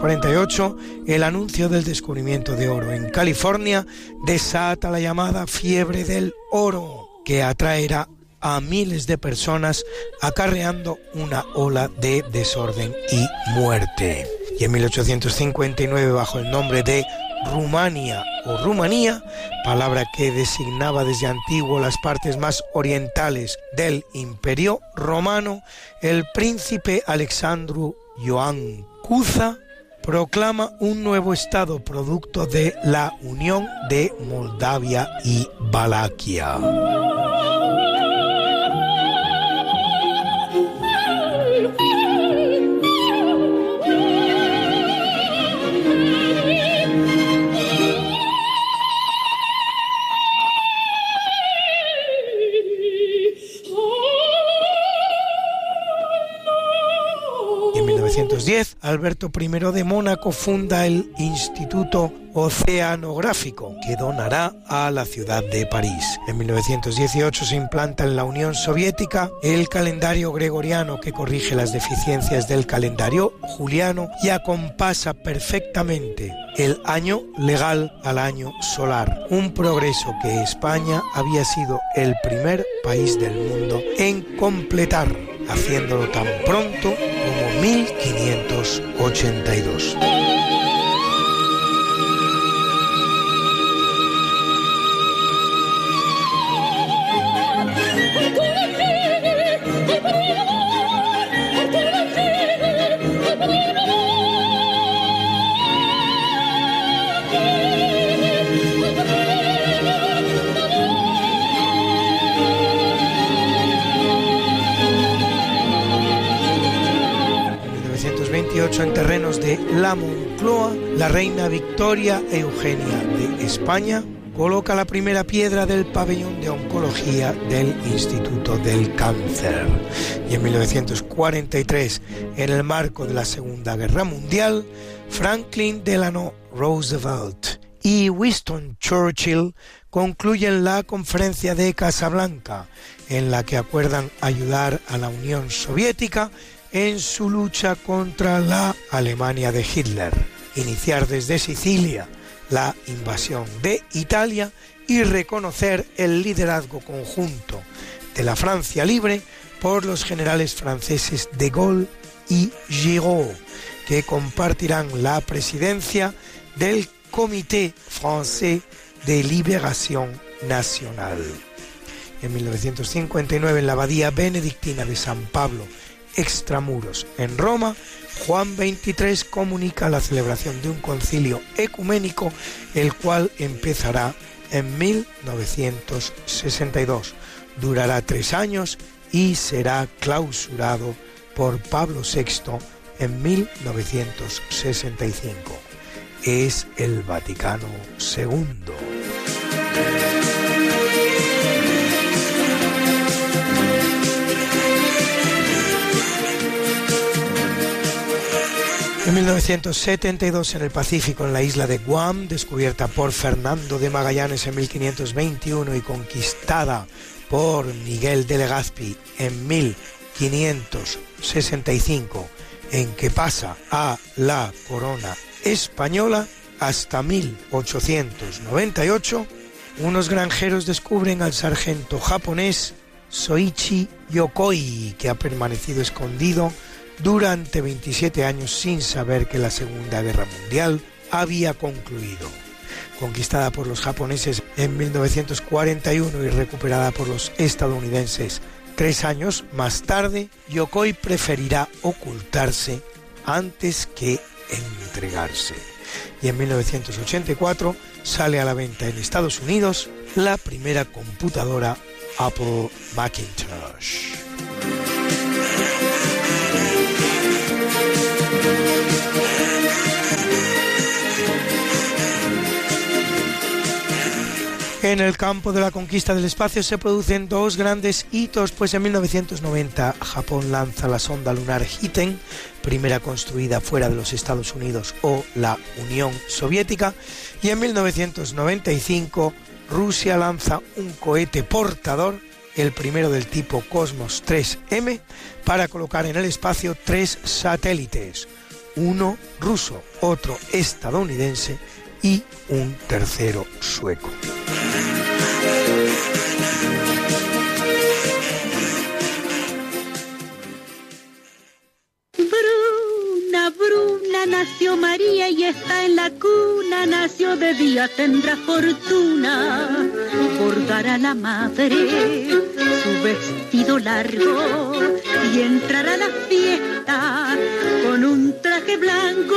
1848 el anuncio del descubrimiento de oro en California desata la llamada fiebre del oro que atraerá a miles de personas acarreando una ola de desorden y muerte. Y en 1859 bajo el nombre de Rumania o Rumanía, palabra que designaba desde antiguo las partes más orientales del Imperio romano, el príncipe Alexandru Ioan Cuza proclama un nuevo estado producto de la unión de Moldavia y Valaquia. 1910, Alberto I de Mónaco funda el Instituto Oceanográfico, que donará a la ciudad de París. En 1918 se implanta en la Unión Soviética el calendario gregoriano que corrige las deficiencias del calendario juliano y acompasa perfectamente el año legal al año solar, un progreso que España había sido el primer país del mundo en completar, haciéndolo tan pronto 1582. La Moncloa, la reina Victoria Eugenia de España coloca la primera piedra del pabellón de oncología del Instituto del Cáncer. Y en 1943, en el marco de la Segunda Guerra Mundial, Franklin Delano Roosevelt y Winston Churchill concluyen la conferencia de Casablanca, en la que acuerdan ayudar a la Unión Soviética en su lucha contra la Alemania de Hitler, iniciar desde Sicilia la invasión de Italia y reconocer el liderazgo conjunto de la Francia libre por los generales franceses de Gaulle y Giraud, que compartirán la presidencia del Comité Français de Liberación Nacional. En 1959, en la abadía benedictina de San Pablo, extramuros, en Roma, Juan XXIII comunica la celebración de un concilio ecuménico, el cual empezará en 1962. Durará tres años y será clausurado por Pablo VI en 1965. Es el Vaticano II. En 1972 en el Pacífico, en la isla de Guam, descubierta por Fernando de Magallanes en 1521 y conquistada por Miguel de Legazpi en 1565, en que pasa a la corona española hasta 1898, unos granjeros descubren al sargento japonés Soichi Yokoi, que ha permanecido escondido durante 27 años sin saber que la Segunda Guerra Mundial había concluido. Conquistada por los japoneses en 1941 y recuperada por los estadounidenses tres años más tarde, Yokoi preferirá ocultarse antes que entregarse. Y en 1984 sale a la venta en Estados Unidos la primera computadora Apple Macintosh. En el campo de la conquista del espacio se producen dos grandes hitos, pues en 1990 Japón lanza la sonda lunar Hiten, primera construida fuera de los Estados Unidos o la Unión Soviética, y en 1995 Rusia lanza un cohete portador, el primero del tipo Cosmos 3M, para colocar en el espacio tres satélites, uno ruso, otro estadounidense y un tercero sueco. Bruna, Bruna, nació María y está en la cuna, nació de día, tendrá fortuna. Por dar a la madre su vestido largo y entrar a la fiesta con un traje blanco.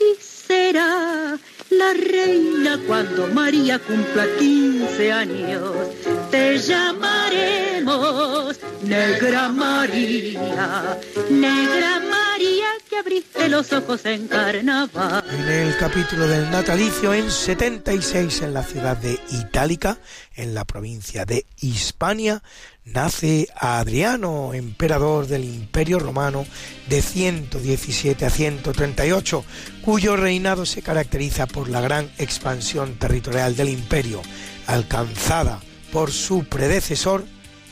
Y será la reina cuando María cumpla 15 años. Te llamaremos Negra María, Negra María que abriste los ojos en carnaval. En el capítulo del natalicio en 76 en la ciudad de Itálica, en la provincia de Hispania, nace Adriano, emperador del Imperio Romano de 117 a 138, cuyo reinado se caracteriza por la gran expansión territorial del imperio, alcanzada por su predecesor,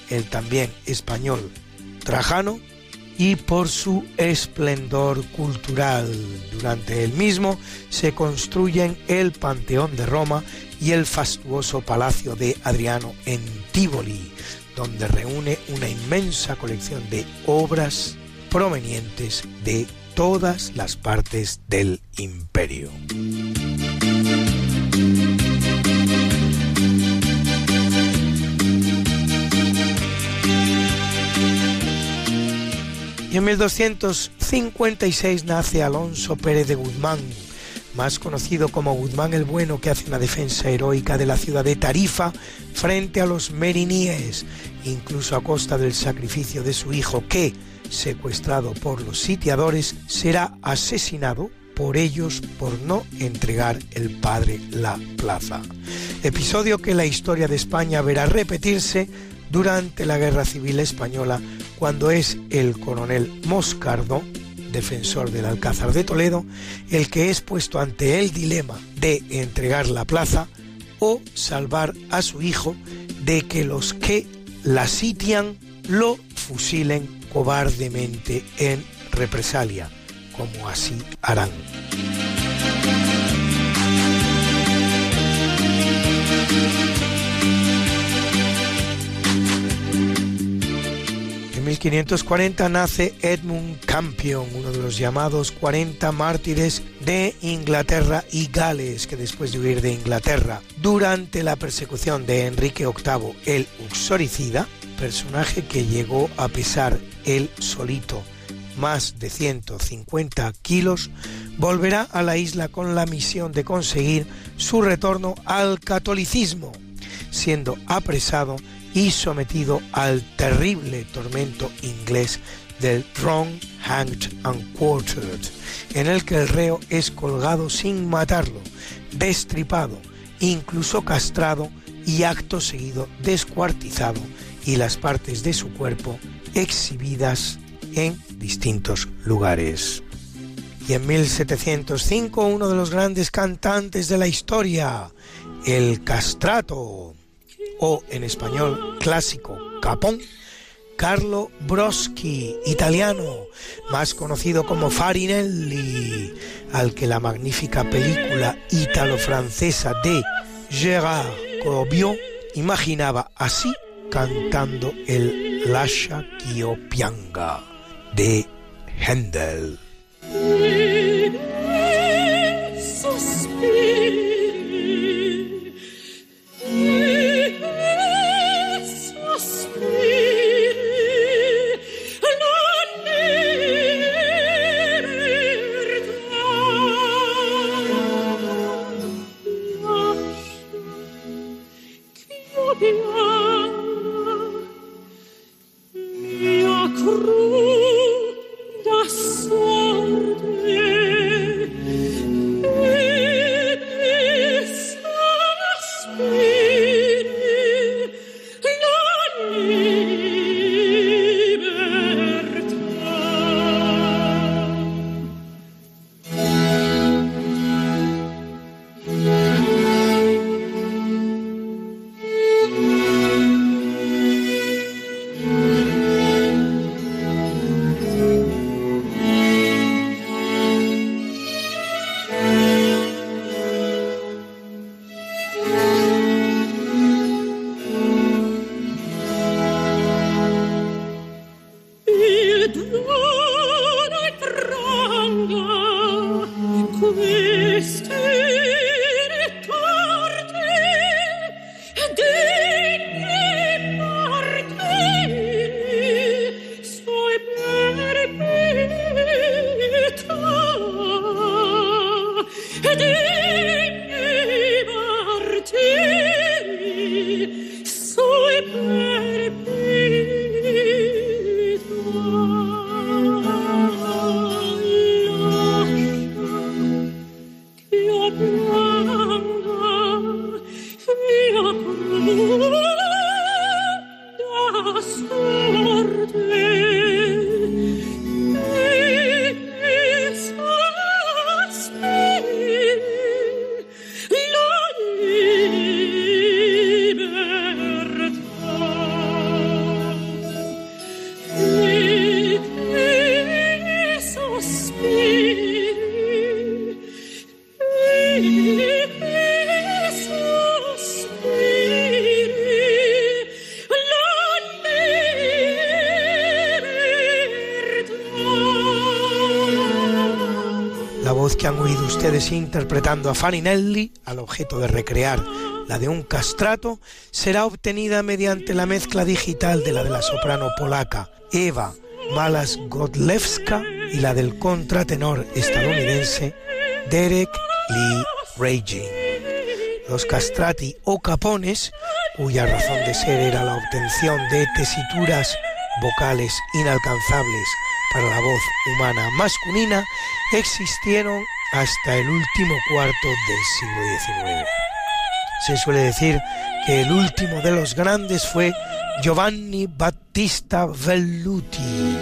el también español Trajano, y por su esplendor cultural. Durante el mismo se construyen el Panteón de Roma y el fastuoso Palacio de Adriano en Tivoli, donde reúne una inmensa colección de obras provenientes de todas las partes del imperio. En 1256 nace Alonso Pérez de Guzmán, más conocido como Guzmán el Bueno, que hace una defensa heroica de la ciudad de Tarifa frente a los meriníes, incluso a costa del sacrificio de su hijo, que, secuestrado por los sitiadores, será asesinado por ellos por no entregar el padre la plaza. Episodio que la historia de España verá repetirse durante la Guerra Civil Española cuando es el coronel Moscardo, defensor del Alcázar de Toledo, el que es puesto ante el dilema de entregar la plaza o salvar a su hijo de que los que la sitian lo fusilen cobardemente en represalia, como así harán. 1540 nace Edmund Campion, uno de los llamados 40 mártires de Inglaterra y Gales, que después de huir de Inglaterra durante la persecución de Enrique VIII el Uxoricida, personaje que llegó a pesar él solito más de 150 kilos, volverá a la isla con la misión de conseguir su retorno al catolicismo, siendo apresado y sometido al terrible tormento inglés del Wrong, Hanged and Quartered, en el que el reo es colgado sin matarlo, destripado, incluso castrado y acto seguido descuartizado y las partes de su cuerpo exhibidas en distintos lugares. Y en 1705 uno de los grandes cantantes de la historia, el castrato, en español clásico, capón, Carlo Broschi, italiano, más conocido como Farinelli, al que la magnífica película ítalo-francesa de Gérard Corbiot imaginaba así cantando el Lascia Kio Pianga de Händel. Interpretando a Farinelli, al objeto de recrear la de un castrato, será obtenida mediante la mezcla digital de la de la soprano polaca Eva Malas Godlewska y la del contratenor estadounidense Derek Lee Raging. Los castrati o capones, cuya razón de ser era la obtención de tesituras vocales inalcanzables para la voz humana masculina, existieron hasta el último cuarto del siglo XIX. Se suele decir que el último de los grandes fue Giovanni Battista Velluti,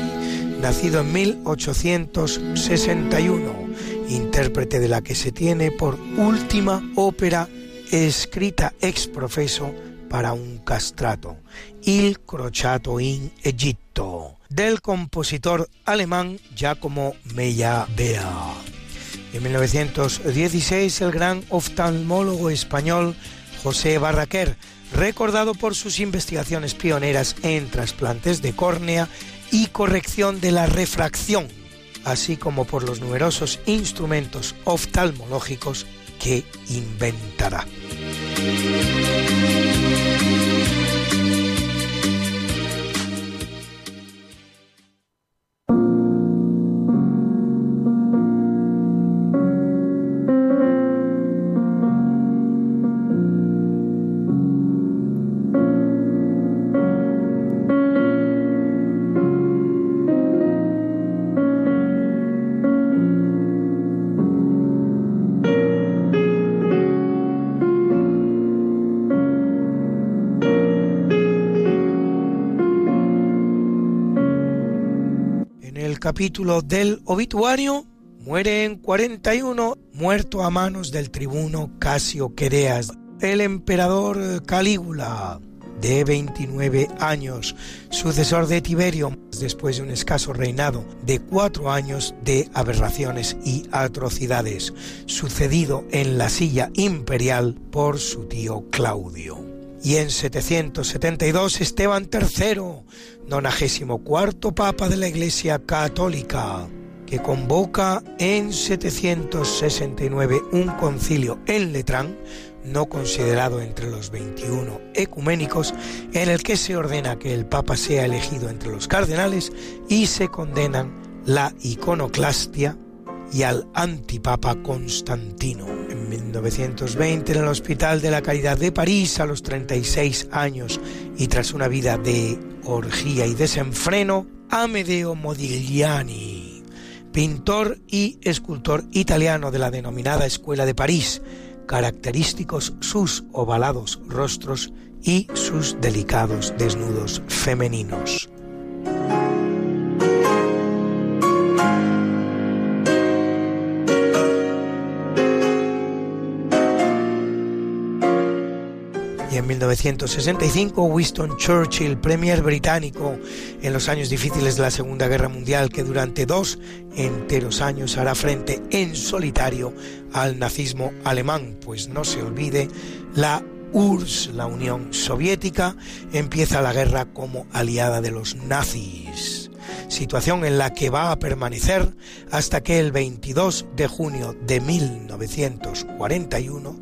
nacido en 1861, intérprete de la que se tiene por última ópera escrita ex profeso para un castrato, Il Crociato in Egitto, del compositor alemán Giacomo Meyerbeer. En 1916 el gran oftalmólogo español José Barraquer, recordado por sus investigaciones pioneras en trasplantes de córnea y corrección de la refracción, así como por los numerosos instrumentos oftalmológicos que inventará. Capítulo del obituario, muere en 41, muerto a manos del tribuno Casio Quereas, el emperador Calígula, de 29 años, sucesor de Tiberio, después de un escaso reinado de cuatro años de aberraciones y atrocidades, sucedido en la silla imperial por su tío Claudio. Y en 772 Esteban III, cuarto Papa de la Iglesia Católica, que convoca en 769 un concilio en Letrán, no considerado entre los 21 ecuménicos, en el que se ordena que el Papa sea elegido entre los cardenales y se condenan la iconoclastia y al antipapa Constantino. En 1920 en el Hospital de la Caridad de París, a los 36 años y tras una vida de orgía y desenfreno, Amedeo Modigliani, pintor y escultor italiano de la denominada Escuela de París, característicos sus ovalados rostros y sus delicados desnudos femeninos. 1965 Winston Churchill, premier británico en los años difíciles de la Segunda Guerra Mundial, que durante dos enteros años hará frente en solitario al nazismo alemán, pues no se olvide, la URSS, la Unión Soviética, empieza la guerra como aliada de los nazis situación en la que va a permanecer hasta que el 22 de junio de 1941,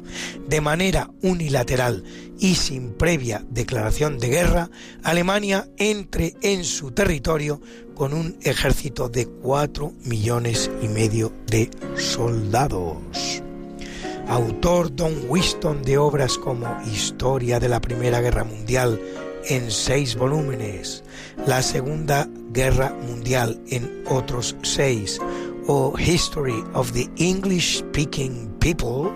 de manera unilateral y sin previa declaración de guerra, Alemania entre en su territorio con un ejército de 4 millones y medio de soldados. Autor Don Winston de obras como Historia de la Primera Guerra Mundial en seis volúmenes, la Segunda Guerra Mundial en otros seis, o History of the English Speaking People,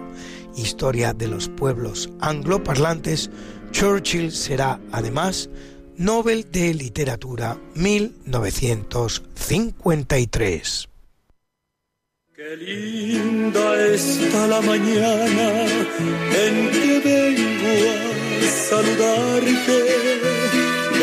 Historia de los Pueblos Angloparlantes, Churchill será además Nobel de Literatura 1953. Qué linda está la mañana en que vengo a saludarte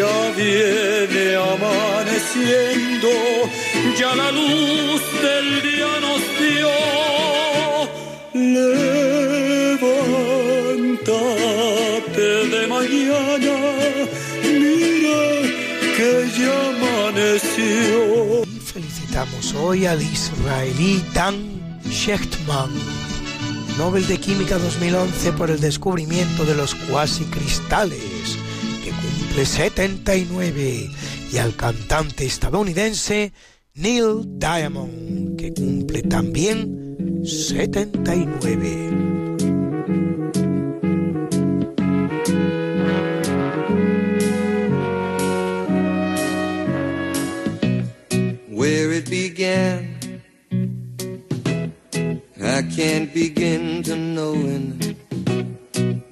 ya viene amaneciendo, ya la luz del día nos dio. Levántate de mañana, mira que ya amaneció. Y felicitamos hoy al israelí Dan Shechtman Nobel de Química 2011 por el descubrimiento de los cuasicristales, cumple 79, y al cantante estadounidense Neil Diamond, que cumple también 79. Where it began, I can't begin to knowing,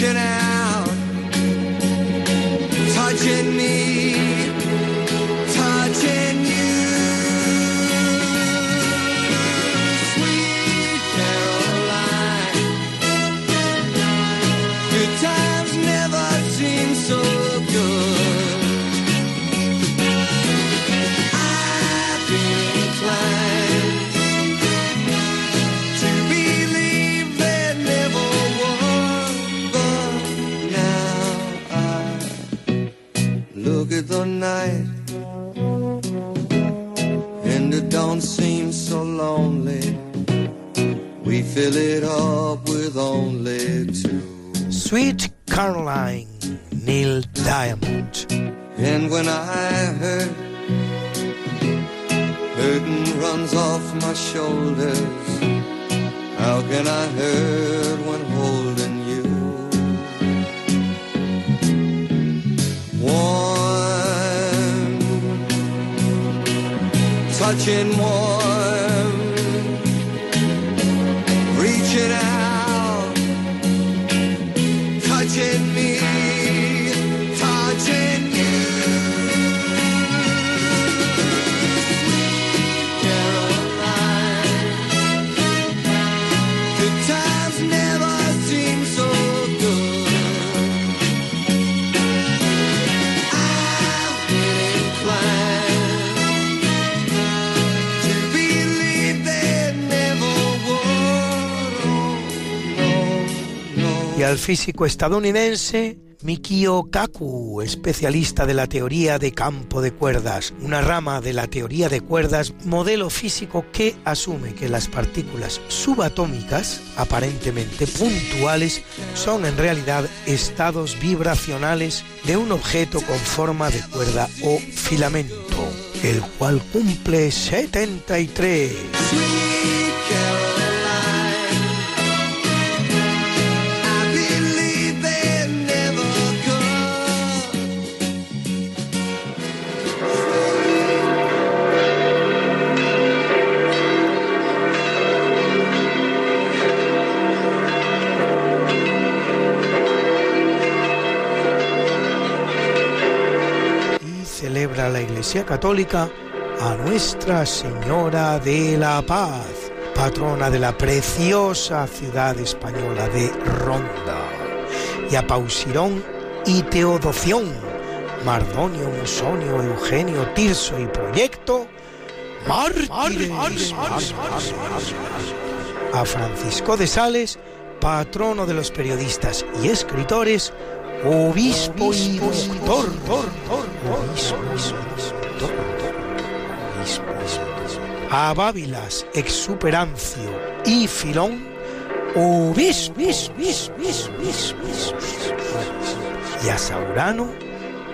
reaching out, touching me, night and it don't seem so lonely. We fill it up with only two. Sweet Caroline, Neil Diamond. And when I hurt, burden runs off my shoulders. How can I hurt when holding you? Warm, Watching war. Al físico estadounidense Mikio Kaku, especialista de la teoría de campo de cuerdas, una rama de la teoría de cuerdas, modelo físico que asume que las partículas subatómicas, aparentemente puntuales, son en realidad estados vibracionales de un objeto con forma de cuerda o filamento, el cual cumple 73. Católica a Nuestra Señora de la Paz, patrona de la preciosa ciudad española de Ronda, y a Pausirón y Teodoción, Mardonio, Musonio, Eugenio, Tirso y Proyecto, a Francisco de Sales, patrono de los periodistas y escritores, obispo y doctor, obispo, a Bábilas, Exuperancio y Filón, obispo, y a Saurano,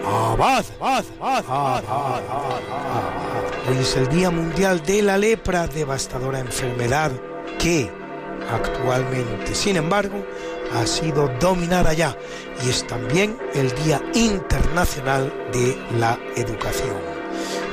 abad, abad, abad, abad. Hoy es el Día Mundial de la Lepra, devastadora enfermedad que actualmente, sin embargo, ha sido dominada ya y es también el Día Internacional de la Educación.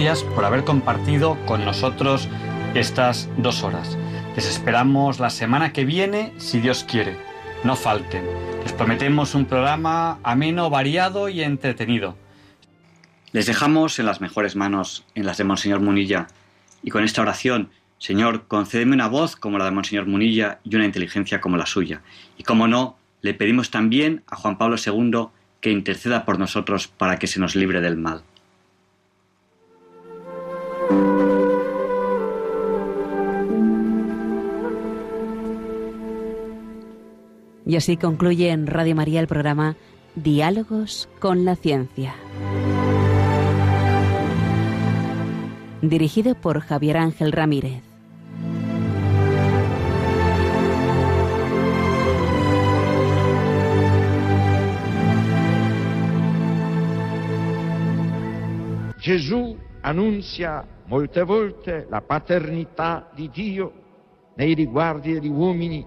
Por haber compartido con nosotros estas dos horas. Les esperamos la semana que viene, si Dios quiere. No falten. Les prometemos un programa ameno, variado y entretenido. Les dejamos en las mejores manos, en las de Monseñor Munilla. Y con esta oración, Señor, concédeme una voz como la de Monseñor Munilla y una inteligencia como la suya. Y como no, le pedimos también a Juan Pablo II que interceda por nosotros para que se nos libre del mal. Y así concluye en Radio María el programa Diálogos con la Ciencia. Dirigido por Javier Ángel Ramírez. Gesù annunzia molte volte la paternità di Dio nei riguardi degli uomini,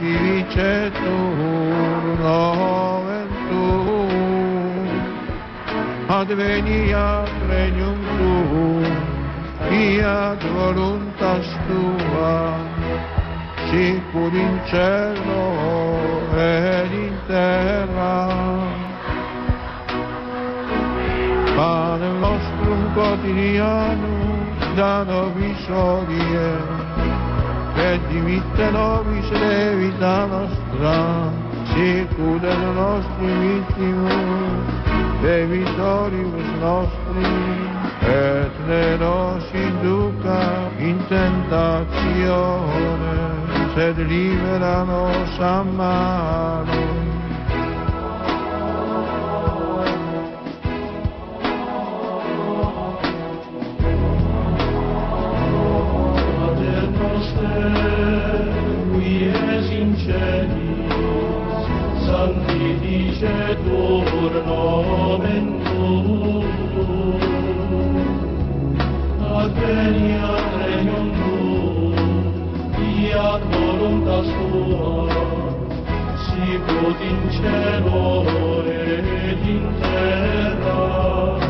celi, sanctificetur nomen tuum, adveniat regnum tuum, fiat voluntas tua, sicur in cielo ed in terra. Pane nostrum quotidianum da nobis odie, et dimitte nobis levita nostra, sicut et nostri vittimus, debitoribus nostri, et ne nos induca in tentatione, sed libera nos a malo. Sanctifice tur nomen tuum. Advenia regnum tuum, fiat voluntas tua, sicut in cielo et in terra.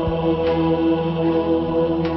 Oh.